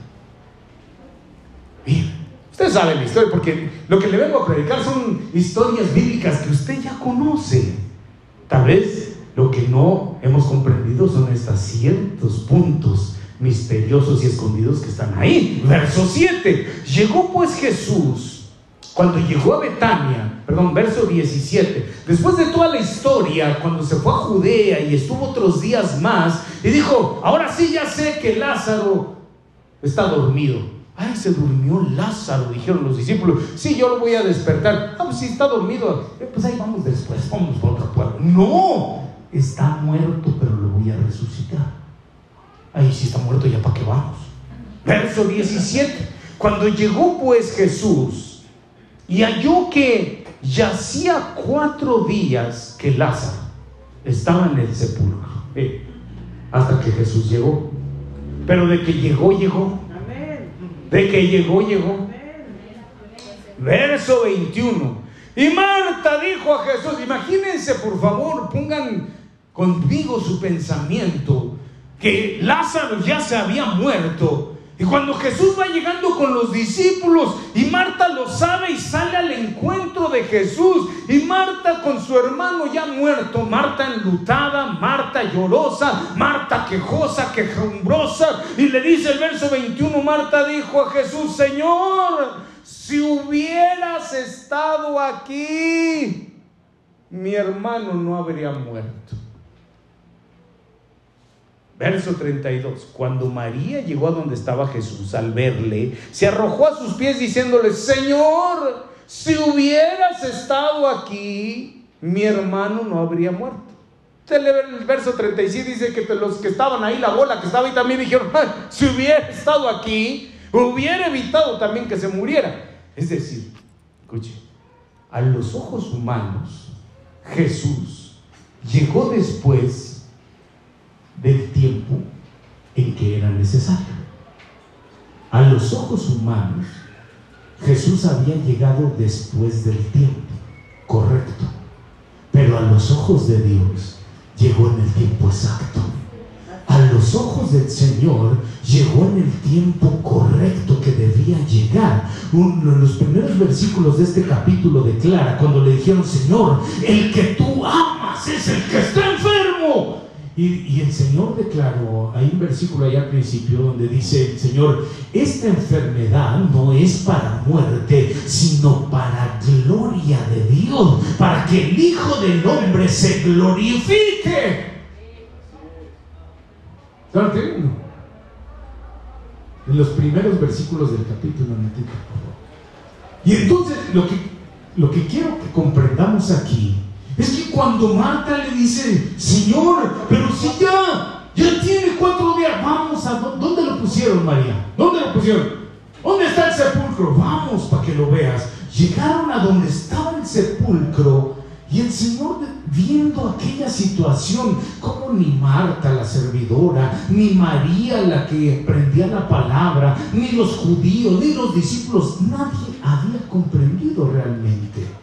Bien, usted sabe la historia porque lo que le vengo a predicar son historias bíblicas que usted ya conoce. Tal vez lo que no hemos comprendido son estos ciertos puntos misteriosos y escondidos que están ahí. Verso 7. Llegó pues Jesús, cuando llegó a Betania, perdón, verso 17, después de toda la historia, cuando se fue a Judea y estuvo otros días más, y dijo, ahora sí ya sé que Lázaro está dormido. Ay, se durmió Lázaro, dijeron los discípulos. Sí, yo lo voy a despertar. Ah, pues si está dormido, eh, pues ahí vamos después, vamos por otro pueblo. No, está muerto, pero lo voy a resucitar. Ahí si está muerto, ya para qué vamos. Verso 17. Cuando llegó pues Jesús y halló que yacía cuatro días que Lázaro estaba en el sepulcro. Eh, hasta que Jesús llegó. Pero de que llegó, llegó. De que llegó, llegó. Verso 21. Y Marta dijo a Jesús, imagínense por favor, pongan conmigo su pensamiento que Lázaro ya se había muerto. Y cuando Jesús va llegando con los discípulos y Marta lo sabe y sale al encuentro de Jesús y Marta con su hermano ya muerto, Marta enlutada, Marta llorosa, Marta quejosa, quejumbrosa y le dice el verso 21, Marta dijo a Jesús, Señor, si hubieras estado aquí, mi hermano no habría muerto. Verso 32. Cuando María llegó a donde estaba Jesús, al verle, se arrojó a sus pies diciéndole, Señor, si hubieras estado aquí, mi hermano no habría muerto. El verso 37 dice que los que estaban ahí, la bola que estaba ahí también dijeron, si hubiera estado aquí, hubiera evitado también que se muriera. Es decir, escuche, a los ojos humanos, Jesús llegó después del tiempo en que era necesario. A los ojos humanos, Jesús había llegado después del tiempo, correcto. Pero a los ojos de Dios llegó en el tiempo exacto. A los ojos del Señor llegó en el tiempo correcto que debía llegar. Uno de los primeros versículos de este capítulo declara cuando le dijeron, Señor, el que tú amas es el que está enfermo. Y, el Señor declaró, hay un versículo ahí al principio donde dice el Señor, esta enfermedad no es para muerte, sino para gloria de Dios, para que el Hijo del Hombre se glorifique. En los primeros versículos del capítulo Y entonces lo que, lo que quiero que comprendamos aquí es que cuando Marta le dice, Señor, pero si ya, ya tiene cuatro días, vamos a, ¿dónde lo pusieron María? ¿Dónde lo pusieron, ¿dónde está el sepulcro? Vamos para que lo veas. Llegaron a donde estaba el sepulcro y el Señor viendo aquella situación, como ni Marta la servidora, ni María la que aprendía la palabra, ni los judíos, ni los discípulos, nadie había comprendido realmente.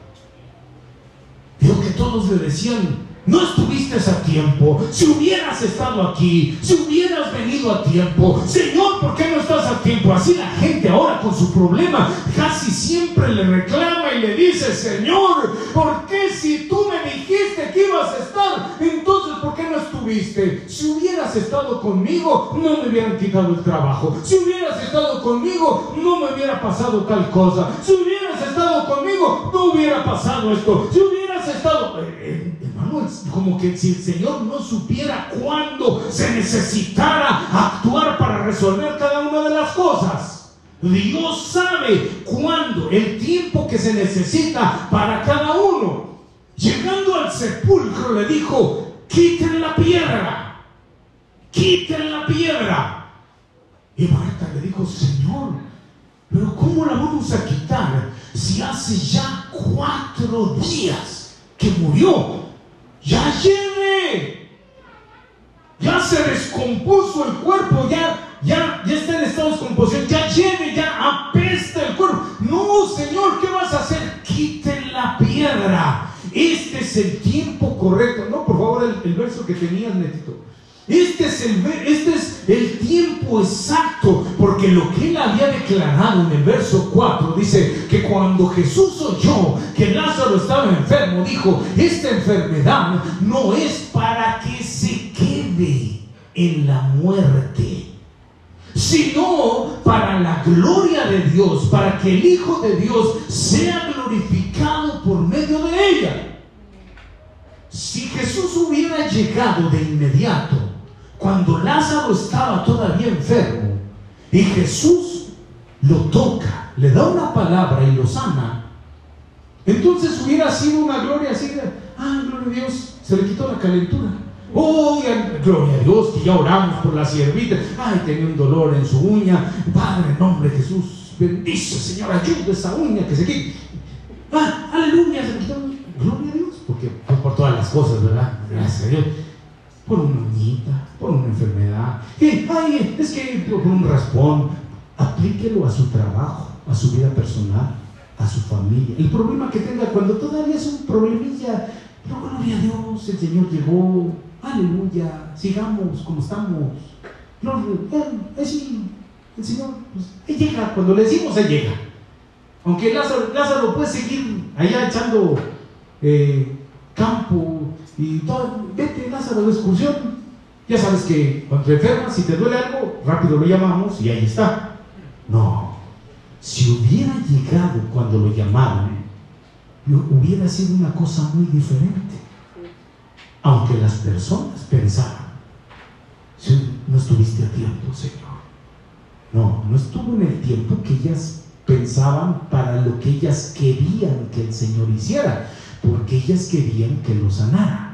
Vio que todos le decían, no estuviste a tiempo. Si hubieras estado aquí, si hubieras venido a tiempo, Señor, ¿por qué no estás a tiempo? Así la gente ahora con su problema casi siempre le reclama y le dice, Señor, ¿por qué si tú me dijiste que ibas a estar, entonces ¿por qué no estuviste? Si hubieras estado conmigo, no me hubieran quitado el trabajo. Si hubieras estado conmigo, no me hubiera pasado tal cosa. Si hubieras estado conmigo, no hubiera pasado esto. Si hubieras estado... Eh, eh, como que si el Señor no supiera cuándo se necesitara actuar para resolver cada una de las cosas. Dios sabe cuándo, el tiempo que se necesita para cada uno. Llegando al sepulcro le dijo, quiten la piedra, quiten la piedra. Y Marta le dijo, Señor, pero ¿cómo la vamos a quitar si hace ya cuatro días que murió? ya lleve. Ya se descompuso el cuerpo, ya, ya, ya está en estado de descomposición, ya lleve, ya apesta el cuerpo. No, Señor, ¿qué vas a hacer? Quiten la piedra. Este es el tiempo correcto. No, por favor, el, el verso que tenías, Netito. Este es, el, este es el tiempo exacto, porque lo que él había declarado en el verso 4 dice que cuando Jesús oyó que Lázaro estaba enfermo, dijo, esta enfermedad no es para que se quede en la muerte, sino para la gloria de Dios, para que el Hijo de Dios sea glorificado por medio de ella. Si Jesús hubiera llegado de inmediato, cuando Lázaro estaba todavía enfermo y Jesús lo toca, le da una palabra y lo sana, entonces hubiera sido una gloria así de, ah, gloria a Dios, se le quitó la calentura. Oh, gloria a Dios, que ya oramos por la siervita. Ay, tenía un dolor en su uña. Padre, en nombre de Jesús, bendice, Señor, ayuda esa uña que se quite. Ah, aleluya, se quitó. Gloria a Dios, porque por todas las cosas, ¿verdad? Gracias a Dios por una uñita, por una enfermedad. ay, es que por un raspón. Aplíquelo a su trabajo, a su vida personal, a su familia. El problema que tenga cuando todavía es un problemilla, pero gloria a Dios, el Señor llegó, aleluya, sigamos como estamos. Gloria, el Señor, pues, Él llega, cuando le decimos, Él llega. Aunque Lázaro, Lázaro puede seguir allá echando eh, campo y todo, vete Lázaro de excursión. Ya sabes que cuando te enfermas, si te duele algo, rápido lo llamamos y ahí está. No, si hubiera llegado cuando lo llamaron, hubiera sido una cosa muy diferente. Aunque las personas pensaban, no estuviste a tiempo, Señor. No, no estuvo en el tiempo que ellas pensaban para lo que ellas querían que el Señor hiciera porque ellas querían que lo sanara.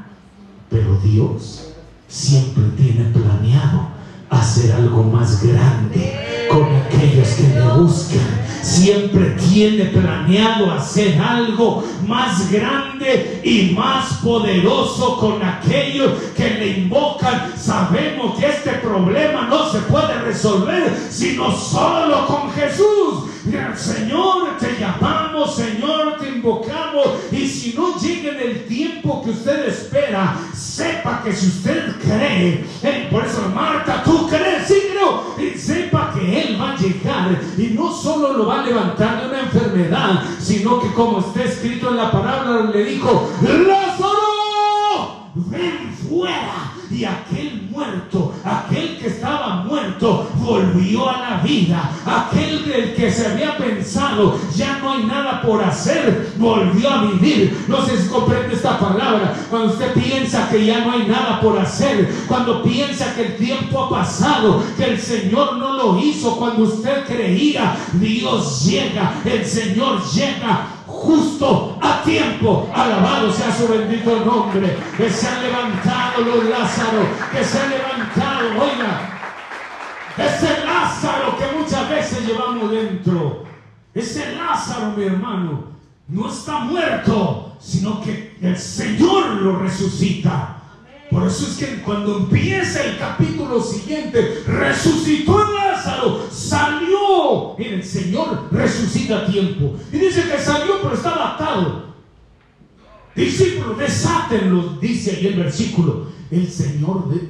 Dios siempre tiene planeado hacer algo más grande con aquellos que le buscan. Siempre tiene planeado hacer algo más grande y más poderoso con aquellos que le invocan. Sabemos que este problema no se puede resolver sino solo con Jesús. Señor, te llamamos, Señor, te invocamos. Y si no llega en el tiempo que usted espera, sepa que si usted cree, eh, por eso Marta, tú crees, sí creo, y sepa que Él va a llegar y no solo lo va a levantar de una enfermedad, sino que como está escrito en la palabra, le dijo, Lázaro, ven fuera. Y aquel muerto, aquel que estaba muerto, volvió a la vida. Aquel del que se había pensado, ya no hay nada por hacer, volvió a vivir. No sé si comprende esta palabra. Cuando usted piensa que ya no hay nada por hacer, cuando piensa que el tiempo ha pasado, que el Señor no lo hizo, cuando usted creía, Dios llega, el Señor llega justo a tiempo. Alabado sea su bendito nombre. Que se han levantado los Lázaros, que se han levantado, oiga. Ese Lázaro que muchas veces llevamos dentro. Ese Lázaro, mi hermano, no está muerto, sino que el Señor lo resucita. Por eso es que cuando empieza el capítulo siguiente, resucitó el Lázaro, salió. Mire, el Señor resucita a tiempo. Y dice que salió, pero estaba atado. Discípulos, desátenlo, dice ahí el versículo. El Señor, de,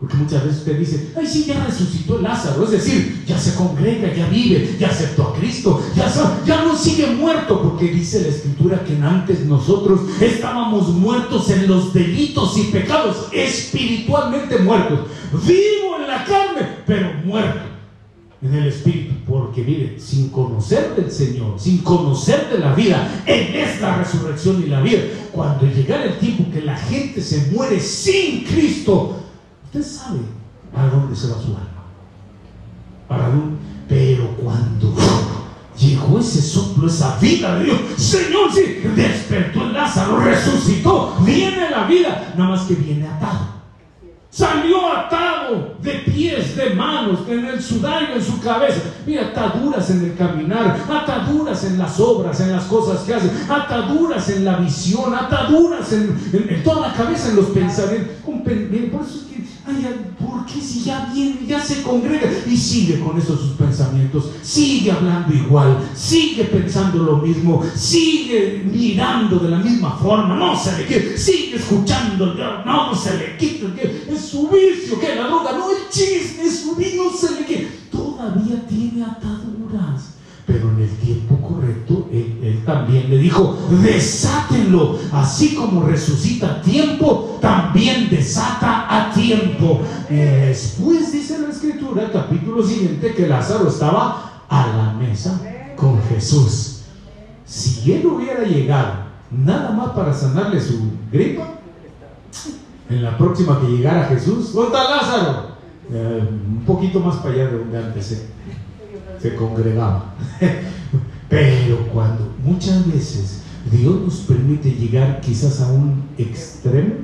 porque muchas veces usted dice, ay, sí, ya resucitó Lázaro. Es decir, ya se congrega, ya vive, ya aceptó a Cristo, ya, ya no sigue muerto, porque dice la Escritura que antes nosotros estábamos muertos en los delitos y pecados, espiritualmente muertos. Vivo en la carne, pero muerto en el Espíritu. Porque mire, sin conocer del Señor, sin conocer de la vida, Él es resurrección y la vida. Cuando llegara el tiempo que la gente se muere sin Cristo, Usted sabe a dónde se va su alma. Para dónde. Pero cuando llegó ese soplo, esa vida de Dios, Señor, sí, despertó el Lázaro, resucitó, viene la vida, nada más que viene atado. Salió atado de pies, de manos, en el sudario, en su cabeza. Mira, ataduras en el caminar, ataduras en las obras, en las cosas que hace, ataduras en la visión, ataduras en, toda la cabeza, en los pensamientos. Por eso es que, ay, ¿por qué si ya viene, ya se congrega y sigue con esos pensamientos? Sigue hablando igual, sigue pensando lo mismo, sigue mirando de la misma forma, no se le quita, sigue escuchando, no se le quita su vicio, que la droga, no el chisme, su vino se le que todavía tiene ataduras. Pero en el tiempo correcto, también le dijo, desátenlo, así como resucita a tiempo, también desata a tiempo. Después dice la escritura, capítulo siguiente, que Lázaro estaba a la mesa con Jesús. Si él hubiera llegado nada más para sanarle su gripa, en la próxima que llegara Jesús, ¿dónde Lázaro? Eh, un poquito más para allá de donde antes se, congregaba. Pero cuando muchas veces Dios nos permite llegar quizás a un extremo,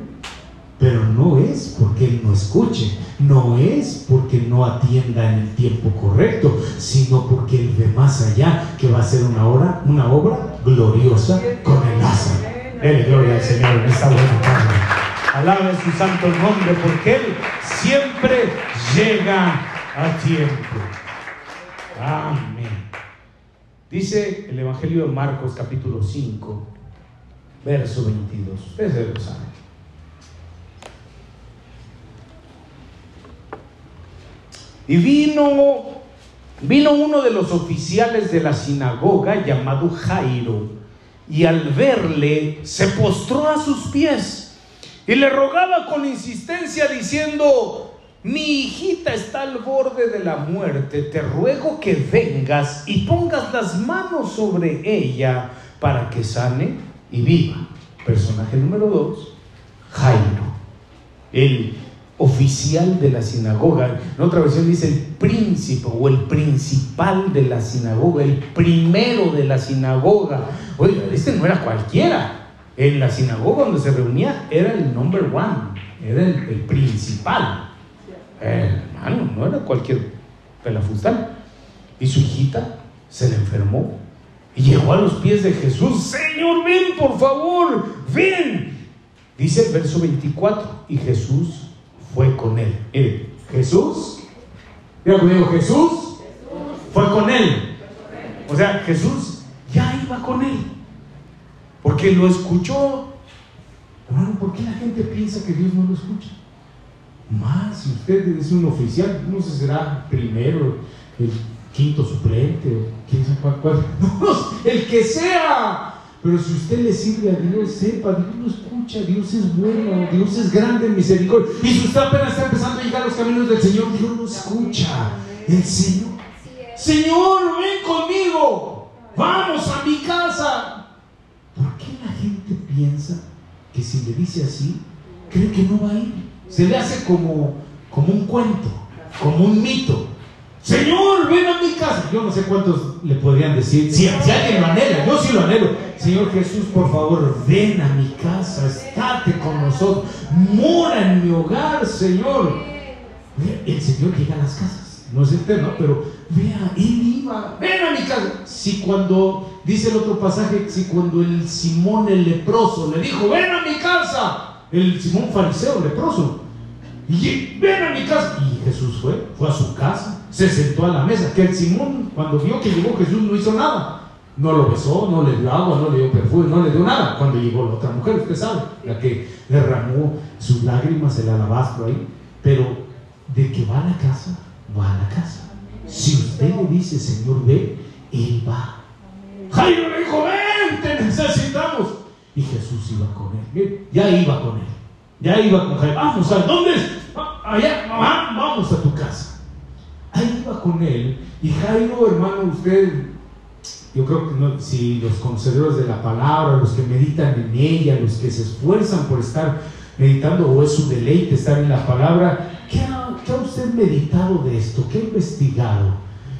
pero no es porque Él no escuche, no es porque no atienda en el tiempo correcto, sino porque Él ve más allá que va a ser una obra, una obra gloriosa con el Lázaro. Dele gloria al Señor en esta buena tarde. Alabe su santo nombre porque Él siempre llega a tiempo. Amén. Dice el Evangelio de Marcos capítulo 5, verso 22. Ustedes lo saben. Y vino, vino uno de los oficiales de la sinagoga llamado Jairo, y al verle se postró a sus pies y le rogaba con insistencia diciendo, mi hijita está al borde de la muerte, te ruego que vengas y pongas las manos sobre ella para que sane y viva. Personaje número dos, Jairo, el oficial de la sinagoga. En otra versión dice el príncipe o el principal de la sinagoga, el primero de la sinagoga. Oiga, este no era cualquiera. En la sinagoga donde se reunía era el number one, era el, principal. Hermano, no era cualquier pelafustán. Y su hijita se le enfermó y llegó a los pies de Jesús. Señor, ven, por favor, ven. Dice el verso 24, y Jesús fue con él. Mire, Jesús, diga conmigo, Jesús fue con él. O sea, Jesús ya iba con él porque lo escuchó. Hermano, ¿por qué la gente piensa que Dios no lo escucha? Más, si usted es un oficial, no sé será primero, el quinto suplente, o quién sabe cuál, el que sea. Pero si usted le sirve a Dios, sepa, Dios lo escucha, Dios es bueno, Dios es grande en misericordia. Y si usted apenas está empezando a llegar a los caminos del Señor, Dios lo escucha. El Señor. Señor, ven conmigo. Vamos a mi casa. ¿Por qué la gente piensa que si le dice así, cree que no va a ir? Se le hace como, como un cuento, como un mito. Señor, ven a mi casa. Yo no sé cuántos le podrían decir. Si, alguien lo anhela, yo sí lo anhelo. Señor Jesús, por favor, ven a mi casa, estate con nosotros, mora en mi hogar, Señor. el Señor llega a las casas. No es eterno, pero vea, él iba, ven a mi casa. Si cuando, dice el otro pasaje, si cuando el Simón el leproso le dijo, ven a mi casa, el Simón fariseo leproso, y ven a mi casa. Y Jesús fue, fue a su casa, se sentó a la mesa. Que el Simón, cuando vio que llegó Jesús, no hizo nada. No lo besó, no le dio agua, no le dio perfume, no le dio nada. Cuando llegó la otra mujer, usted sabe, la que derramó sus lágrimas, el alabastro ahí. Pero de que va a la casa, va a la casa. Si usted le dice, Señor, ve, Él va. Jairo le dijo, ven, te necesitamos. Y Jesús iba con él. Ya iba con él. Ya iba con Jairo. Vamos, ¿a dónde allá, vamos a tu casa. Ahí iba con él. Y Jairo, hermano, usted yo creo que si los conocedores de la palabra, los que meditan en ella, los que se esfuerzan por estar meditando, o es su deleite estar en la palabra, ¿qué ha, usted meditado de esto? ¿Qué ha investigado?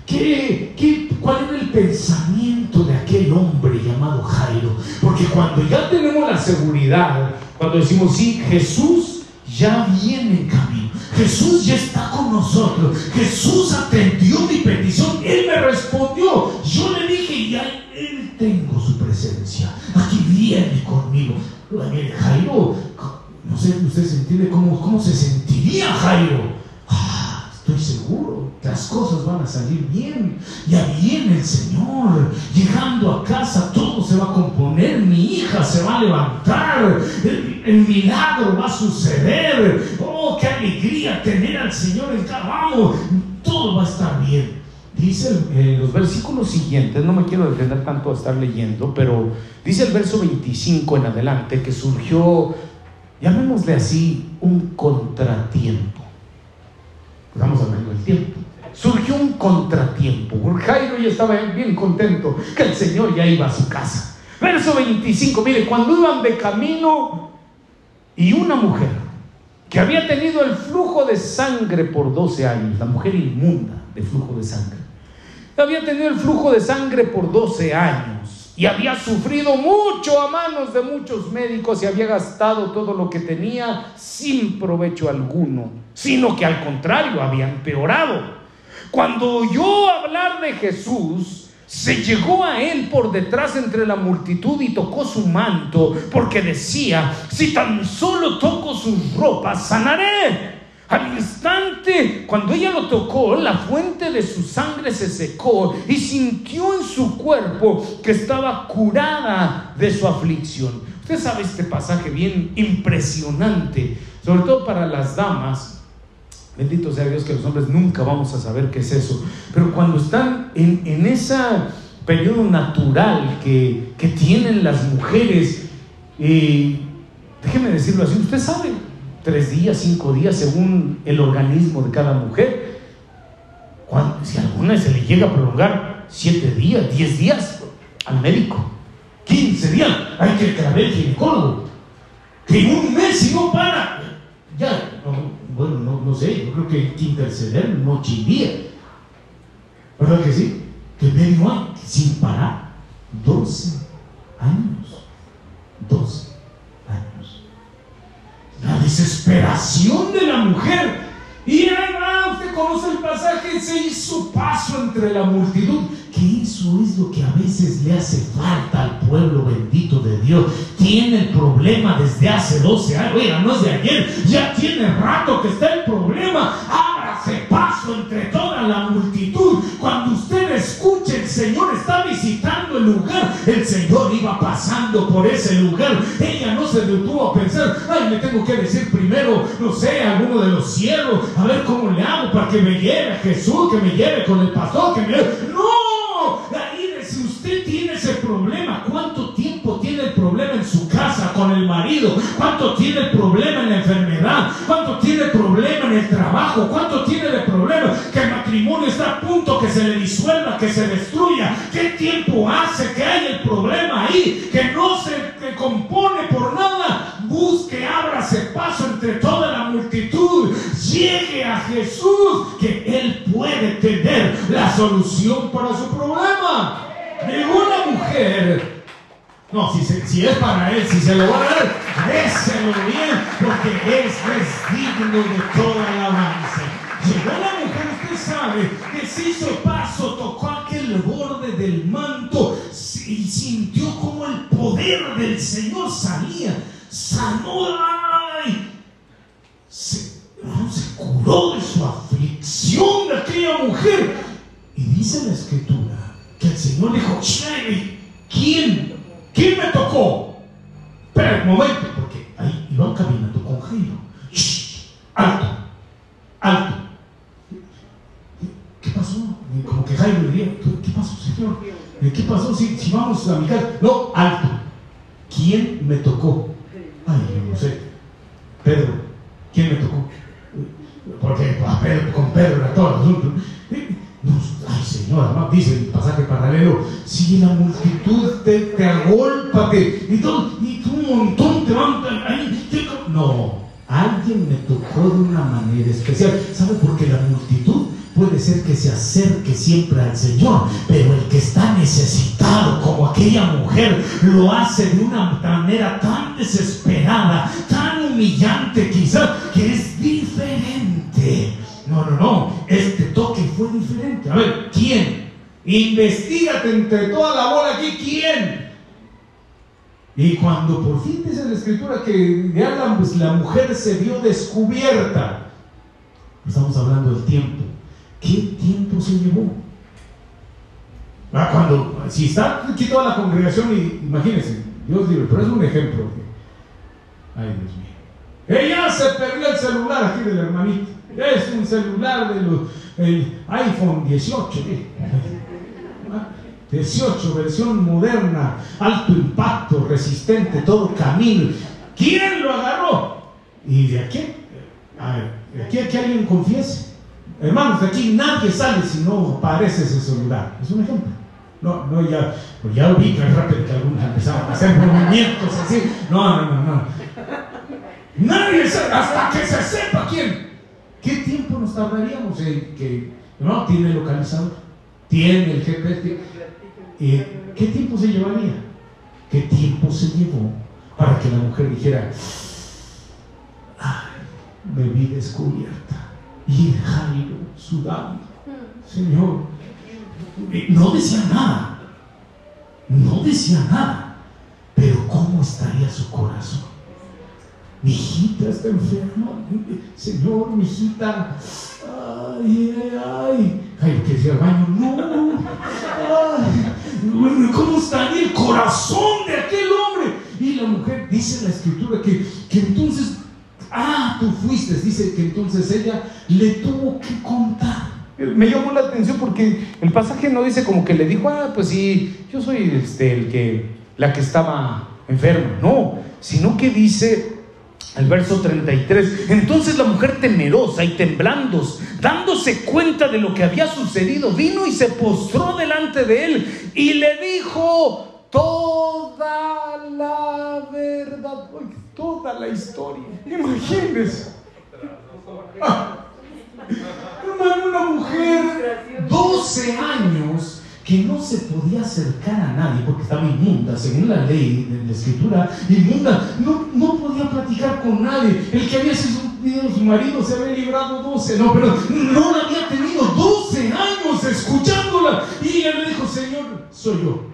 ¿Qué, qué, cuál era el pensamiento de aquel hombre llamado Jairo? Porque cuando ya tenemos la seguridad, cuando decimos, sí, Jesús ya viene en camino, Jesús ya está con nosotros, Jesús atendió mi petición, Él me respondió, yo le dije, ya Él tengo su presencia, aquí viene conmigo. Jairo, no sé, usted se entiende cómo, cómo se sentiría Jairo. Las cosas van a salir bien. Ya viene el Señor. Llegando a casa todo se va a componer. Mi hija se va a levantar. El, milagro va a suceder. Oh, qué alegría tener al Señor en. Todo va a estar bien. Dice en los versículos siguientes, no me quiero defender tanto a estar leyendo, pero dice el verso 25 en adelante que surgió llamémosle así, un contratiempo. Estamos hablando del tiempo. Surgió un contratiempo. Jairo ya estaba bien contento que el Señor ya iba a su casa. Verso 25, mire, cuando iban de camino y una mujer que había tenido el flujo de sangre por 12 años, la mujer inmunda de flujo de sangre, había tenido el flujo de sangre por 12 años y había sufrido mucho a manos de muchos médicos y había gastado todo lo que tenía sin provecho alguno, sino que al contrario había empeorado. Cuando oyó hablar de Jesús, se llegó a él por detrás entre la multitud y tocó su manto, porque decía, si tan solo toco sus ropas, sanaré. Al instante, cuando ella lo tocó, la fuente de su sangre se secó y sintió en su cuerpo que estaba curada de su aflicción. Usted sabe este pasaje bien impresionante, sobre todo para las damas. Bendito sea Dios que los hombres nunca vamos a saber qué es eso. Pero cuando están en, ese periodo natural que, tienen las mujeres, eh, déjeme decirlo así, usted sabe, tres días, cinco días, según el organismo de cada mujer. si a alguna se le llega a prolongar siete días, diez días, al médico, quince días, hay que traer el ginecólogo. Que en un mes no para, ya, bueno, no, sé, yo creo que hay que interceder noche y. ¿Verdad que sí? Que medio año, sin parar, 12 años. 12 la desesperación de la mujer. Y ah, usted conoce el pasaje, se hizo paso entre la multitud, que eso es lo que a veces le hace falta al pueblo bendito de Dios. Tiene el problema desde hace 12 años, oiga, no es de ayer, ya tiene rato que está el problema. Ábrase paso entre toda la multitud. Cuando usted escuche, el Señor está visitando el lugar, el Señor iba pasando por ese lugar. Ella no se detuvo a pensar, ay, me tengo que decir primero, no sé, alguno de los cielos, a ver cómo le hago para que me lleve a Jesús, que me lleve con el pastor, que me... No, ahí si usted tiene ese problema, ¿cuánto tiempo tiene el problema en su casa con el marido? ¿Cuánto tiene el problema en la enfermedad? ¿Cuánto tiene el problema en el trabajo? ¿Cuánto tiene el problema que el matrimonio está a punto que se le disuelva, que se destruya? ¿Qué tiempo hace que hay el problema ahí, que no se compone por nada? busque, ábrase paso entre toda la multitud, llegue a Jesús, que Él puede tener la solución para su problema. Ninguna mujer, no, si, es para Él, si se lo va a dar, déselo bien, porque es, es digno de toda alabanza. Llegó usted sabe, que se hizo paso, tocó aquel borde del manto y sintió como el poder del Señor salía, sanó, se curó de su aflicción de aquella mujer. Y dice la escritura que el Señor dijo, ¿quién? ¿Quién me tocó? Espera un momento, porque ahí iban caminando con Jairo. ¿Qué pasó si, si vamos a mi casa? No, alto. ¿Quién me tocó? Ay, yo no sé. Pedro, ¿quién me tocó? Porque con Pedro era todo el asunto. Ay, Señor, dice el pasaje paralelo, si la multitud te, te agolpa y, todo, y un montón te van ahí. No, alguien me tocó de una manera especial. ¿Sabe? Porque la multitud puede ser que se acerque siempre al Señor, pero el que está necesitado, como aquella mujer, lo hace de una manera tan desesperada, tan humillante quizás, que es diferente. No, no, no, este toque fue diferente. A ver, ¿quién? Investígate entre toda la bola aquí, ¿quién? Y cuando por fin dice la escritura que ya pues, la mujer se vio descubierta, estamos hablando del tiempo ¿Qué tiempo se llevó? Ah, cuando, si está aquí toda la congregación, y, imagínense, Dios libre, pero es un ejemplo. ay, Dios mío. Ella se perdió el celular aquí del hermanito. Es un celular de iPhone 18. 18, versión moderna, alto impacto, resistente, todo camino. ¿Quién lo agarró? ¿Y de aquí? A de aquí a que alguien confiese. Hermanos, de aquí nadie sale si no aparece ese celular. Es un ejemplo. No, no, ya, pues ya que rápido que algunos empezaron a hacer movimientos así. No, no, no, no. Nadie sabe, hasta que se sepa quién. ¿Qué tiempo nos tardaríamos en que, no, tiene localizador, tiene el GPS? ¿Qué tiempo se llevaría? ¿Qué tiempo se llevó para que la mujer dijera, ay, me vi descubierta? Y Jairo sudando, Señor, no decía nada, no decía nada, pero ¿cómo estaría su corazón? Mi hijita está enferma, Señor, mi hijita, ay, ay, ay. Que al baño, no, ay, ¿cómo estaría el corazón de aquel hombre? Y la mujer dice en la escritura que, que entonces Ah, tú fuiste. Dice que entonces ella le tuvo que contar. Me llamó la atención porque el pasaje no dice como que le dijo, ah, pues sí, yo soy este, el que, la que estaba enferma. No, sino que dice el verso 33, entonces la mujer temerosa y temblando, dándose cuenta de lo que había sucedido, vino y se postró delante de él y le dijo toda la verdad toda la historia. Imagínense. hermano, una mujer, 12 años, que no se podía acercar a nadie porque estaba inmunda, según la ley de la escritura, inmunda, no, no podía platicar con nadie. El que había sido su marido se había librado 12, no, pero no la había tenido 12 años escuchándola. Y ella le dijo, Señor, soy yo.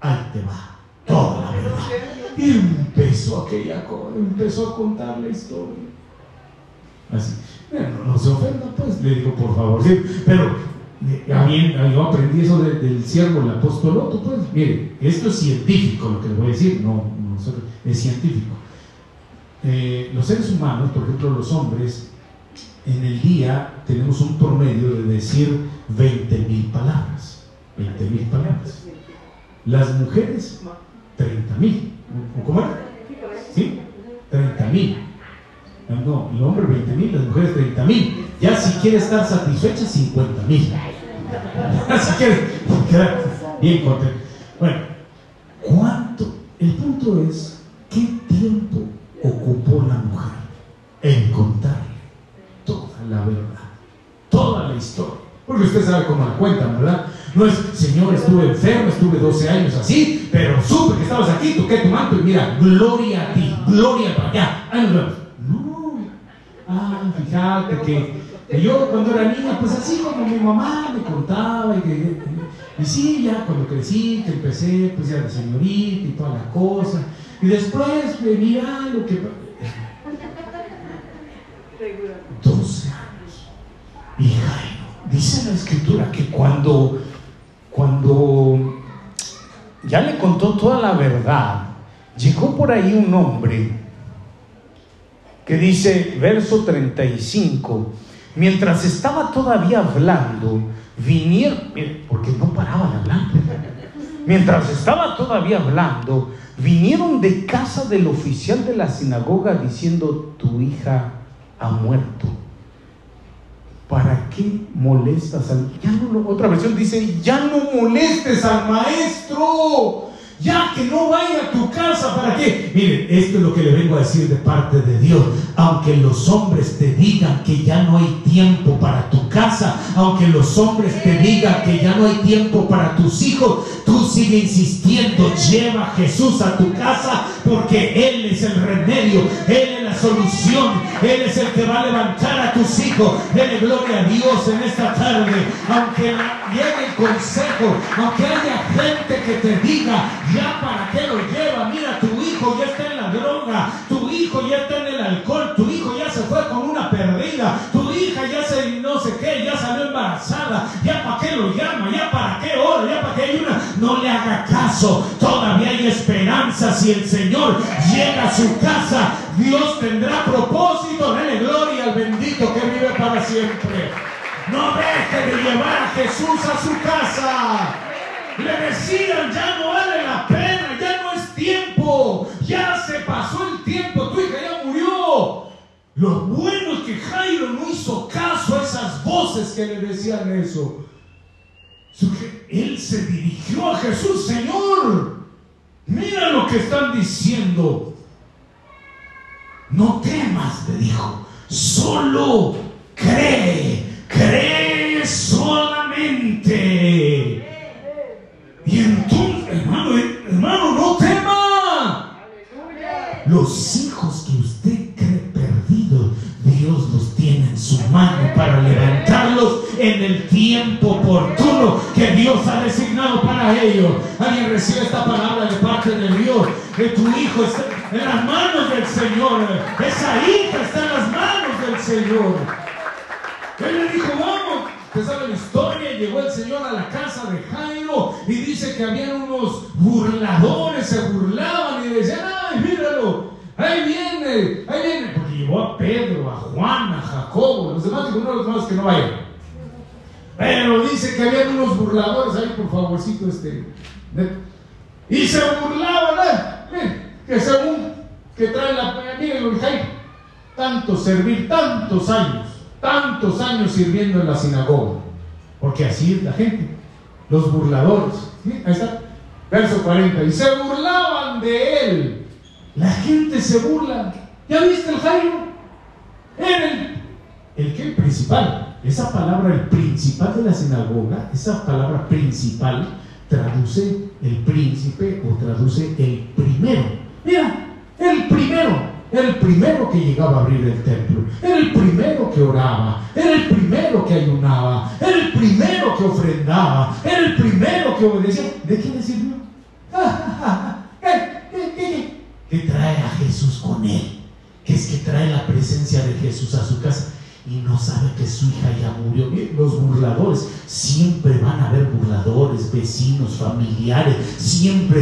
Ahí te va toda la verdad. Y empezó aquella empezó a contar la historia. Así, no, se ofenda, pues, le digo, por favor, sí, pero eh, a yo aprendí eso del siervo, el apóstol Otto, pues, mire, esto es científico lo que le voy a decir, no, no es científico. Eh, los seres humanos, por ejemplo los hombres, en el día tenemos un promedio de decir 20 mil palabras. 20 mil palabras. Las mujeres 30 mil. ¿Cómo era? ¿Sí? 30 mil. No, el hombre 20 mil, las mujeres 30 mil. Ya si quiere estar satisfecha, 50 mil. si quiere quedar bien contento. Bueno, ¿cuánto? El punto es, ¿qué tiempo ocupó la mujer en contarle toda la verdad, toda la historia? Porque usted sabe cómo la cuentan, ¿verdad? No es, Señor, estuve enfermo, estuve 12 años así, pero supe que estabas aquí, toqué tu manto y mira, gloria a ti, gloria para allá. Ah, no, ah, fíjate que Que yo cuando era niña, pues así como mi mamá me contaba y que... Y sí, ya cuando crecí, que empecé, pues ya de señorita y toda la cosa. Y después, mira lo que... 12 años. Y dice la escritura que cuando, cuando ya le contó toda la verdad, llegó por ahí un hombre que dice, verso 35, mientras estaba todavía hablando, vinieron, porque no paraba de hablar, mientras estaba todavía hablando, vinieron de casa del oficial de la sinagoga diciendo, tu hija ha muerto. ¿Para qué molestas al... Otra versión dice, ya no molestes al maestro ya que no vaya a tu casa, ¿para qué? Miren, esto es lo que le vengo a decir de parte de Dios. Aunque los hombres te digan que ya no hay tiempo para tu casa, aunque los hombres te digan que ya no hay tiempo para tus hijos, tú sigue insistiendo, lleva a Jesús a tu casa porque Él es el remedio, Él es solución, Él es el que va a levantar a tus hijos. Dele gloria a Dios en esta tarde, aunque llegue el consejo, aunque haya gente que te diga, ya para qué lo lleva, mira, tu hijo ya está en la droga, tu hijo ya está en el alcohol, tu hijo ya se fue con una perdida, tu hija ya se no sé qué, ya salió embarazada, ya para qué lo llama, ya para qué ora, ya para qué hay una, no le haga caso, todavía hay esperanza si el Señor llega a su casa, Dios tendrá propósito, dele gloria al bendito que vive para siempre. No deje de llevar a Jesús a su casa. Le decían, ya no vale la pena, ya no es tiempo, ya se pasó el tiempo, tu hija ya murió. Lo bueno es que Jairo no hizo caso a esas voces que le decían eso. Él se dirigió a Jesús, Señor. Mira lo que están diciendo. No temas, le dijo. Solo cree, cree solamente. Y entonces, hermano, hermano, no tema. Los hijos que usted cree perdidos, Dios los tiene en su mano para levantarlos en el tiempo oportuno que Dios ha designado para ellos. Alguien recibe esta palabra de parte de Dios. Que tu hijo está en las manos del Señor. Esa hija está en las manos del Señor. Él le dijo, vamos. Usted sabe la historia, llegó el Señor a la casa de Jairo y dice que habían unos burladores, se burlaban y decían, ay, míralo, ahí viene, ahí viene, porque llevó a Pedro, a Juan, a Jacobo, los demás dijo, no, los demás que no vayan. Pero dice que habían unos burladores, ahí por favorcito este, y se burlaban, ¿eh? Que según que trae la, miren, Jairo, tanto servir, tantos años tantos años sirviendo en la sinagoga. Porque así es la gente, los burladores. Ahí está, verso 40. Y se burlaban de él. La gente se burla. ¿Ya viste el Jairo? Era el, el que el principal. Esa palabra, el principal de la sinagoga, esa palabra principal traduce el príncipe o traduce el primero. Mira, el primero. El primero que llegaba a abrir el templo. El primero que oraba. El primero que ayunaba. El primero que ofrendaba. El primero que obedecía. ¿De quién le sirvió? ¿Qué, qué trae a Jesús con él? Que es que trae la presencia de Jesús a su casa y no sabe que su hija ya murió. Los burladores, siempre van a haber burladores, vecinos, familiares, siempre.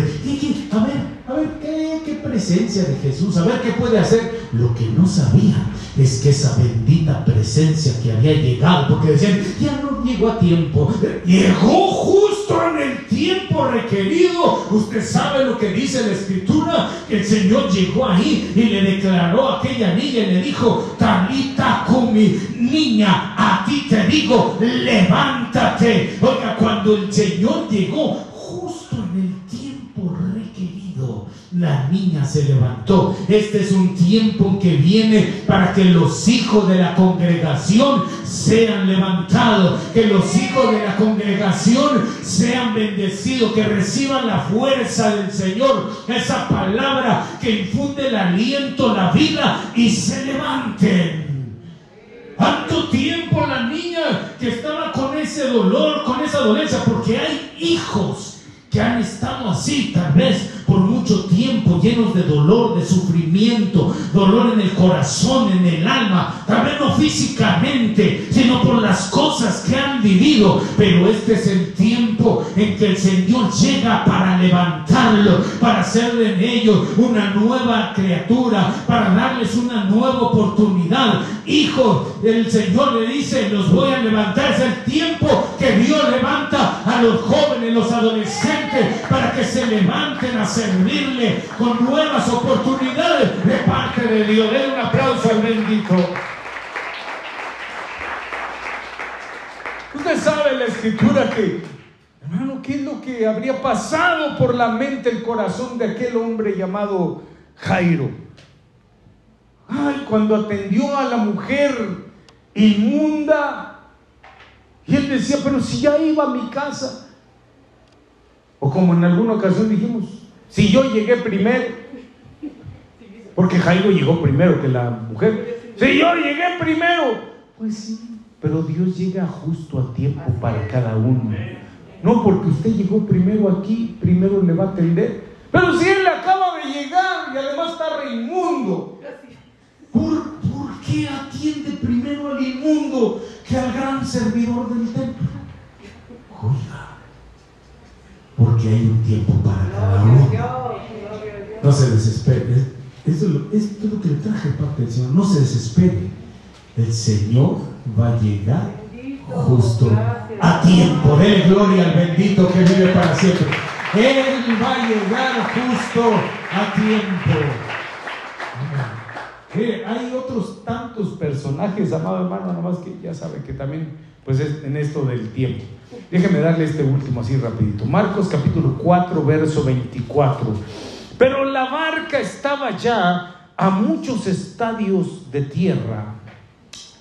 A ver, a ver, ¿qué, ¿qué, presencia de Jesús? A ver qué puede hacer. Lo que no sabía es que esa bendita presencia que había llegado, porque decían, ya no llegó a tiempo, llegó justo en el tiempo requerido. Usted sabe lo que dice la escritura, que el Señor llegó ahí y le declaró a aquella niña y le dijo, Talita Kumi, niña, a ti te digo, levántate. Oiga, cuando el Señor llegó la niña se levantó. Este es un tiempo que viene para que los hijos de la congregación sean levantados, que los hijos de la congregación sean bendecidos, que reciban la fuerza del Señor, esa palabra que infunde el aliento, la vida y se levanten. Tanto tiempo la niña que estaba con ese dolor, con esa dolencia, porque hay hijos que han estado así, tal vez por mucho tiempo, llenos de dolor, de sufrimiento, dolor en el corazón, en el alma, tal vez no físicamente, sino por las cosas que han vivido. Pero este es el tiempo en que el Señor llega para levantarlo, para hacer de ellos una nueva criatura, para darles una nueva oportunidad. Hijo, el Señor le dice, los voy a levantar. Es el tiempo que Dios levanta a los jóvenes, los adolescentes, para que se levanten a servirle con nuevas oportunidades de parte de Dios. Den un aplauso al bendito. Usted sabe la escritura que, hermano, ¿qué es lo que habría pasado por la mente, el corazón de aquel hombre llamado Jairo? Ay, cuando atendió a la mujer inmunda, y él decía, pero si ya iba a mi casa. O como en alguna ocasión dijimos, si yo llegué primero, porque Jairo llegó primero que la mujer. Si yo llegué primero, pues sí, pero Dios llega justo a tiempo para cada uno. No porque usted llegó primero aquí, primero le va a atender. Pero si él acaba de llegar y además está reinmundo, ¿por, ¿por qué atiende primero al inmundo que al gran servidor del templo? Oiga, porque hay un tiempo para cada uno. No se desespere. Esto, es lo que le traje parte del Señor. No se desespere. El Señor va a llegar justo a tiempo. Dele gloria al bendito que vive para siempre. Él va a llegar justo a tiempo. Que hay otros tantos personajes, amado hermano, nada más que ya sabe que también, pues es en esto del tiempo. Déjeme darle este último así rapidito. Marcos capítulo 4, verso 24. Pero la barca estaba ya a muchos estadios de tierra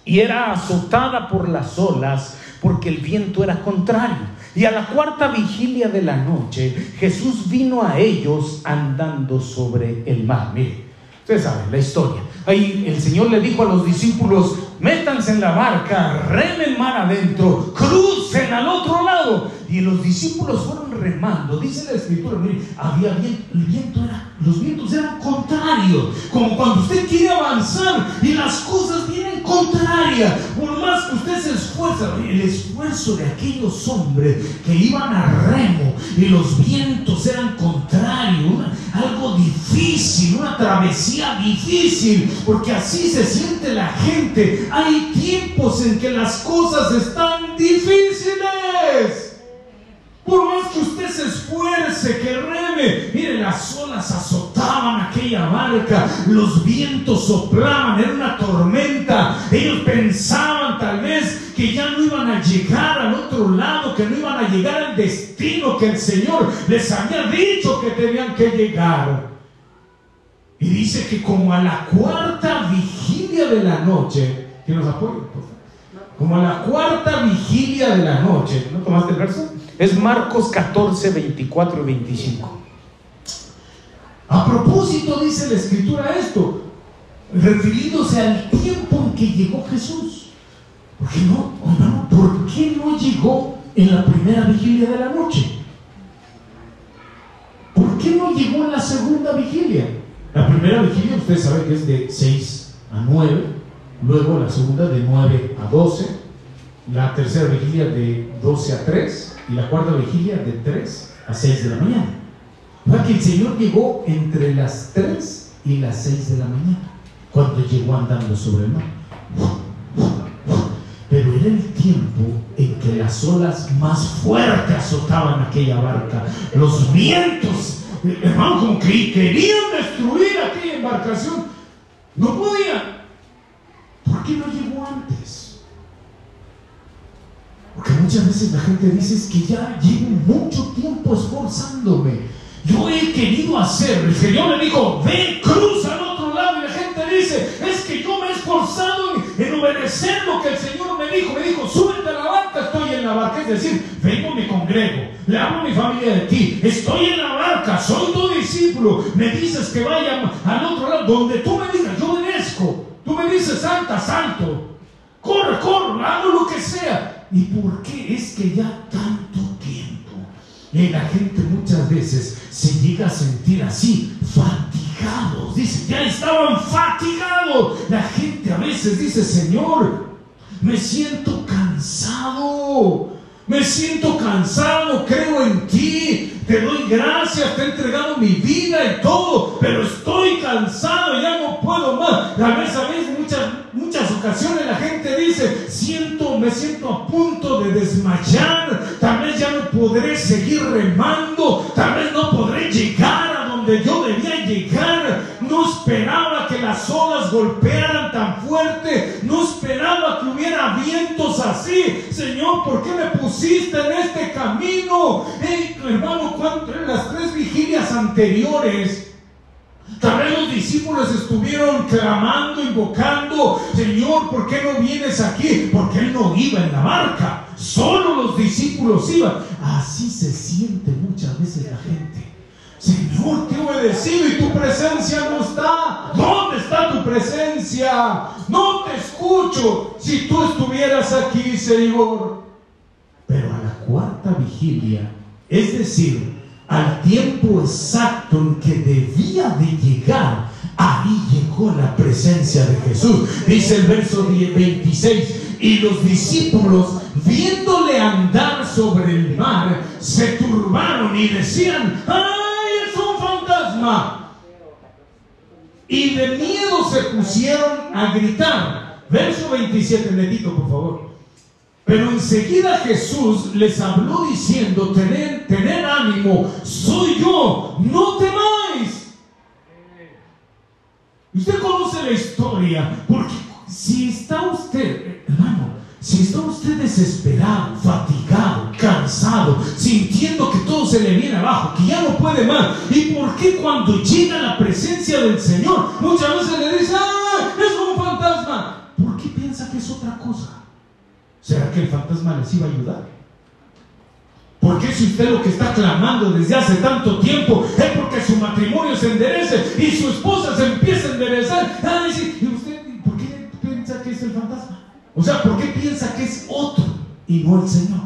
y era azotada por las olas porque el viento era contrario. Y a la cuarta vigilia de la noche Jesús vino a ellos andando sobre el mar. Mire, ustedes saben la historia. Ahí el Señor le dijo a los discípulos, métanse en la barca, remen mar adentro, crucen al otro lado. Y los discípulos fueron remando. Dice la escritura, mire, había viento, el viento era, los vientos eran contrarios. Como cuando usted quiere avanzar y las cosas vienen contrarias. Por más que usted se esfuerza, el esfuerzo de aquellos hombres que iban a remo y los vientos eran contrarios, algo difícil, una travesía difícil, porque así se siente la gente. Hay tiempos en que las cosas están difíciles. Por más que usted se esfuerce, que reme, mire, las olas azotaban aquella barca, los vientos soplaban, era una tormenta. Ellos pensaban tal vez que ya no iban a llegar al otro lado, que no iban a llegar al destino que el Señor les había dicho que tenían que llegar. Y dice que como a la cuarta vigilia de la noche, que nos favor. Como a la cuarta vigilia de la noche, ¿no tomaste el verso? Es Marcos 14, 24 y 25. A propósito dice la escritura esto, refiriéndose al tiempo en que llegó Jesús. ¿Por qué no, hermano? ¿Por qué no llegó en la primera vigilia de la noche? ¿Por qué no llegó en la segunda vigilia? La primera vigilia, usted sabe que es de 6 a 9, luego la segunda de 9 a 12, la tercera vigilia de 12 a 3 y la cuarta vigilia de 3 a 6 de la mañana. O que el Señor llegó entre las 3 y las 6 de la mañana, cuando llegó andando sobre el mar. Pero era el tiempo en que las olas más fuertes azotaban aquella barca, los vientos, hermano, como que querían destruir aquella embarcación. No podían. ¿Por qué no llegó antes? Porque muchas veces la gente dice es que ya llevo mucho tiempo esforzándome. Yo he querido hacer. El Señor le dijo, ve, cruza al otro lado. Y la gente dice, es que yo me he esforzado en, obedecer lo que el Señor me dijo. Me dijo, súbete a la barca, estoy en la barca. Es decir, vengo, me congrego, le hablo a mi familia de ti. Estoy en la barca, soy tu discípulo. Me dices que vaya al otro lado, donde tú me digas, yo obedezco. Tú me dices, salta, salto. corre, corre, hago lo que sea. ¿Y por qué es que ya tanto tiempo? La gente muchas veces se llega a sentir así, fatigados. Dice, ya estaban fatigados. La gente a veces dice, Señor, me siento cansado. Me siento cansado, creo en ti, te doy gracias, te he entregado mi vida y todo, pero estoy cansado, ya no puedo más. A veces, a veces, muchas ocasiones la gente dice, siento, me siento a punto de desmayar, tal vez ya no podré seguir remando, tal vez no podré llegar a donde yo debía llegar. No esperaba que las olas golpearan tan fuerte, no esperaba que hubiera vientos así. Señor, ¿por qué me pusiste en este camino? hermano, ¿cuánto en las tres vigilias anteriores? Tal vez los discípulos estuvieron clamando, invocando, Señor, ¿por qué no vienes aquí? Porque Él no iba en la barca, solo los discípulos iban. Así se siente muchas veces la gente. Señor, te he obedecido y tu presencia no está. ¿Dónde está tu presencia? No te escucho. Si tú estuvieras aquí, Señor. Pero a la cuarta vigilia, es decir, al tiempo exacto en que debía de llegar, ahí llegó la presencia de Jesús. Dice el verso 26, y los discípulos, viéndole andar sobre el mar, se turbaron y decían, ¡ay! Y de miedo se pusieron a gritar. Verso 27, Netito, por favor. Pero enseguida Jesús les habló diciendo, tener, ánimo, soy yo, no temáis. Usted conoce la historia, porque si está usted, hermano, si está usted desesperado, fatigado, cansado, sintiendo que todo se le viene abajo, que ya no puede más, ¿y por qué cuando llega la presencia del Señor muchas veces le dice, ¡ah, es un fantasma! ¿Por qué piensa que es otra cosa? ¿Será que el fantasma les iba a ayudar? ¿Por qué si usted lo que está clamando desde hace tanto tiempo es porque su matrimonio se enderece y su esposa se empieza a enderezar? Ah, ¿Y usted por qué piensa que es el fantasma? O sea, ¿por qué piensa que es otro y no el Señor?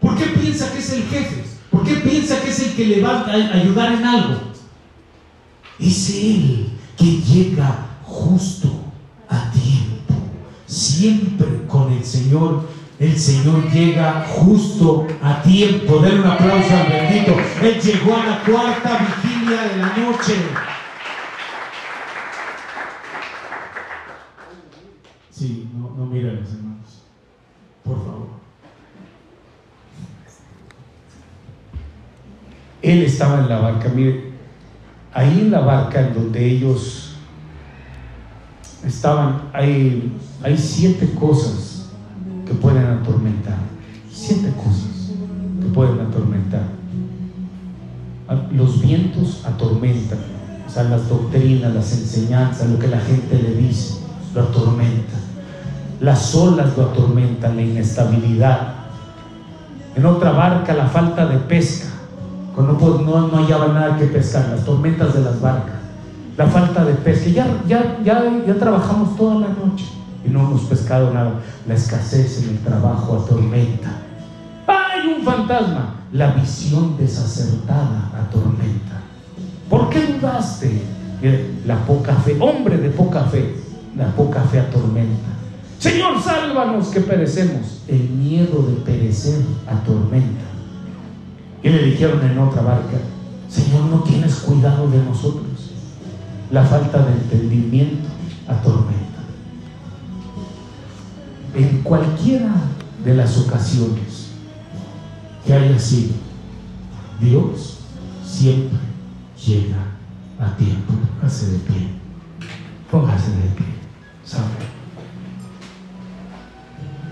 ¿Por qué piensa que es el jefe? ¿Por qué piensa que es el que le va a ayudar en algo? Es Él que llega justo. Siempre con el Señor, el Señor llega justo a tiempo. Denle un aplauso al bendito. Él llegó a la cuarta vigilia de la noche. Sí, no, no miren hermanos. Por favor. Él estaba en la barca. Mire, ahí en la barca en donde ellos estaban, hay, hay siete cosas que pueden atormentar. Siete cosas que pueden atormentar. Los vientos atormentan. O sea, las doctrinas, las enseñanzas, lo que la gente le dice, lo atormenta. Las olas lo atormentan, la inestabilidad. En otra barca la falta de pesca, cuando no, no hallaba nada que pescar, las tormentas de las barcas, la falta de pesca. Ya, ya, ya, ya trabajamos toda la noche y no hemos pescado nada. La escasez en el trabajo atormenta. Hay un fantasma. La visión desacertada atormenta. ¿Por qué dudaste? La poca fe, hombre de poca fe, la poca fe atormenta. Señor, sálvanos que perecemos. El miedo de perecer atormenta. Y le dijeron en otra barca, Señor, no tienes cuidado de nosotros. La falta de entendimiento atormenta. En cualquiera de las ocasiones que haya sido, Dios siempre llega a tiempo. Póngase de pie. Póngase de pie. ¿Sabe?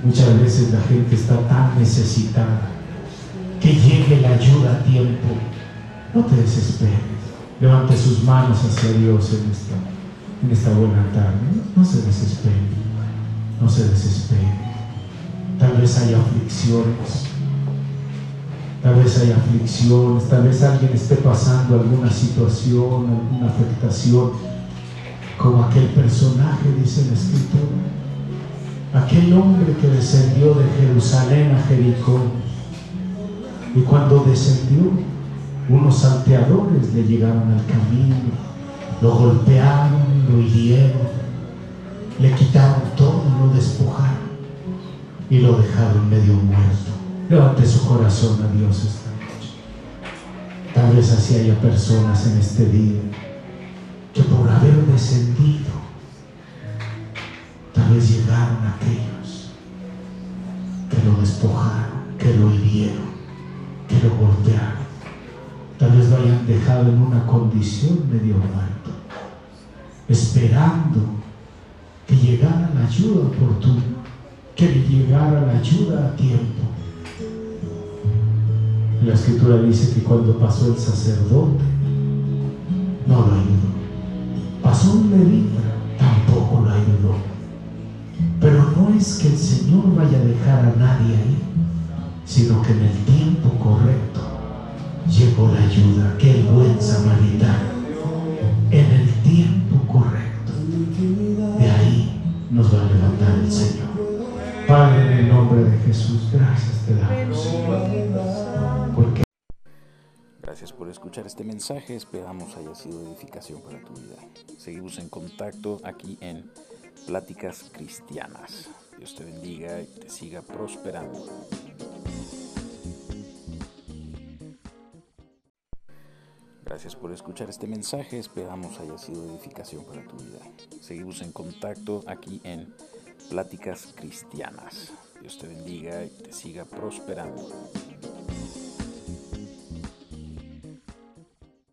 Muchas veces la gente está tan necesitada que llegue la ayuda a tiempo. No te desesperes. Levante sus manos hacia Dios en esta, en esta buena tarde. No, se desespere. No se desespere. Tal vez haya aflicciones. Tal vez haya aflicciones. Tal vez alguien esté pasando alguna situación, alguna afectación. Como aquel personaje, dice la escritura aquel hombre que descendió de Jerusalén a Jericó. Y cuando descendió, unos salteadores le llegaron al camino, lo golpearon, lo hirieron, le quitaron todo, lo despojaron y lo dejaron medio muerto. Levante su corazón a Dios esta noche. Tal vez así haya personas en este día que por haber descendido, tal vez llegaron aquellos que lo despojaron, que lo hirieron, que lo golpearon. Tal vez lo hayan dejado en una condición medio muerto, esperando que llegara la ayuda oportuna, que le llegara la ayuda a tiempo. La escritura dice que cuando pasó el sacerdote, no lo ayudó. Pasó un levita, tampoco lo ayudó. Pero no es que el Señor vaya a dejar a nadie ahí, sino que en el tiempo correcto llegó la ayuda, que el buen samaritano, en el tiempo correcto, de ahí nos va a levantar el Señor. Padre, en el nombre de Jesús, gracias te damos. Porque Gracias por escuchar este mensaje, esperamos haya sido edificación para tu vida. Seguimos en contacto aquí en Pláticas Cristianas. Dios te bendiga y te siga prosperando. Gracias por escuchar este mensaje, esperamos haya sido edificación para tu vida. Seguimos en contacto aquí en Pláticas Cristianas. Dios te bendiga y te siga prosperando.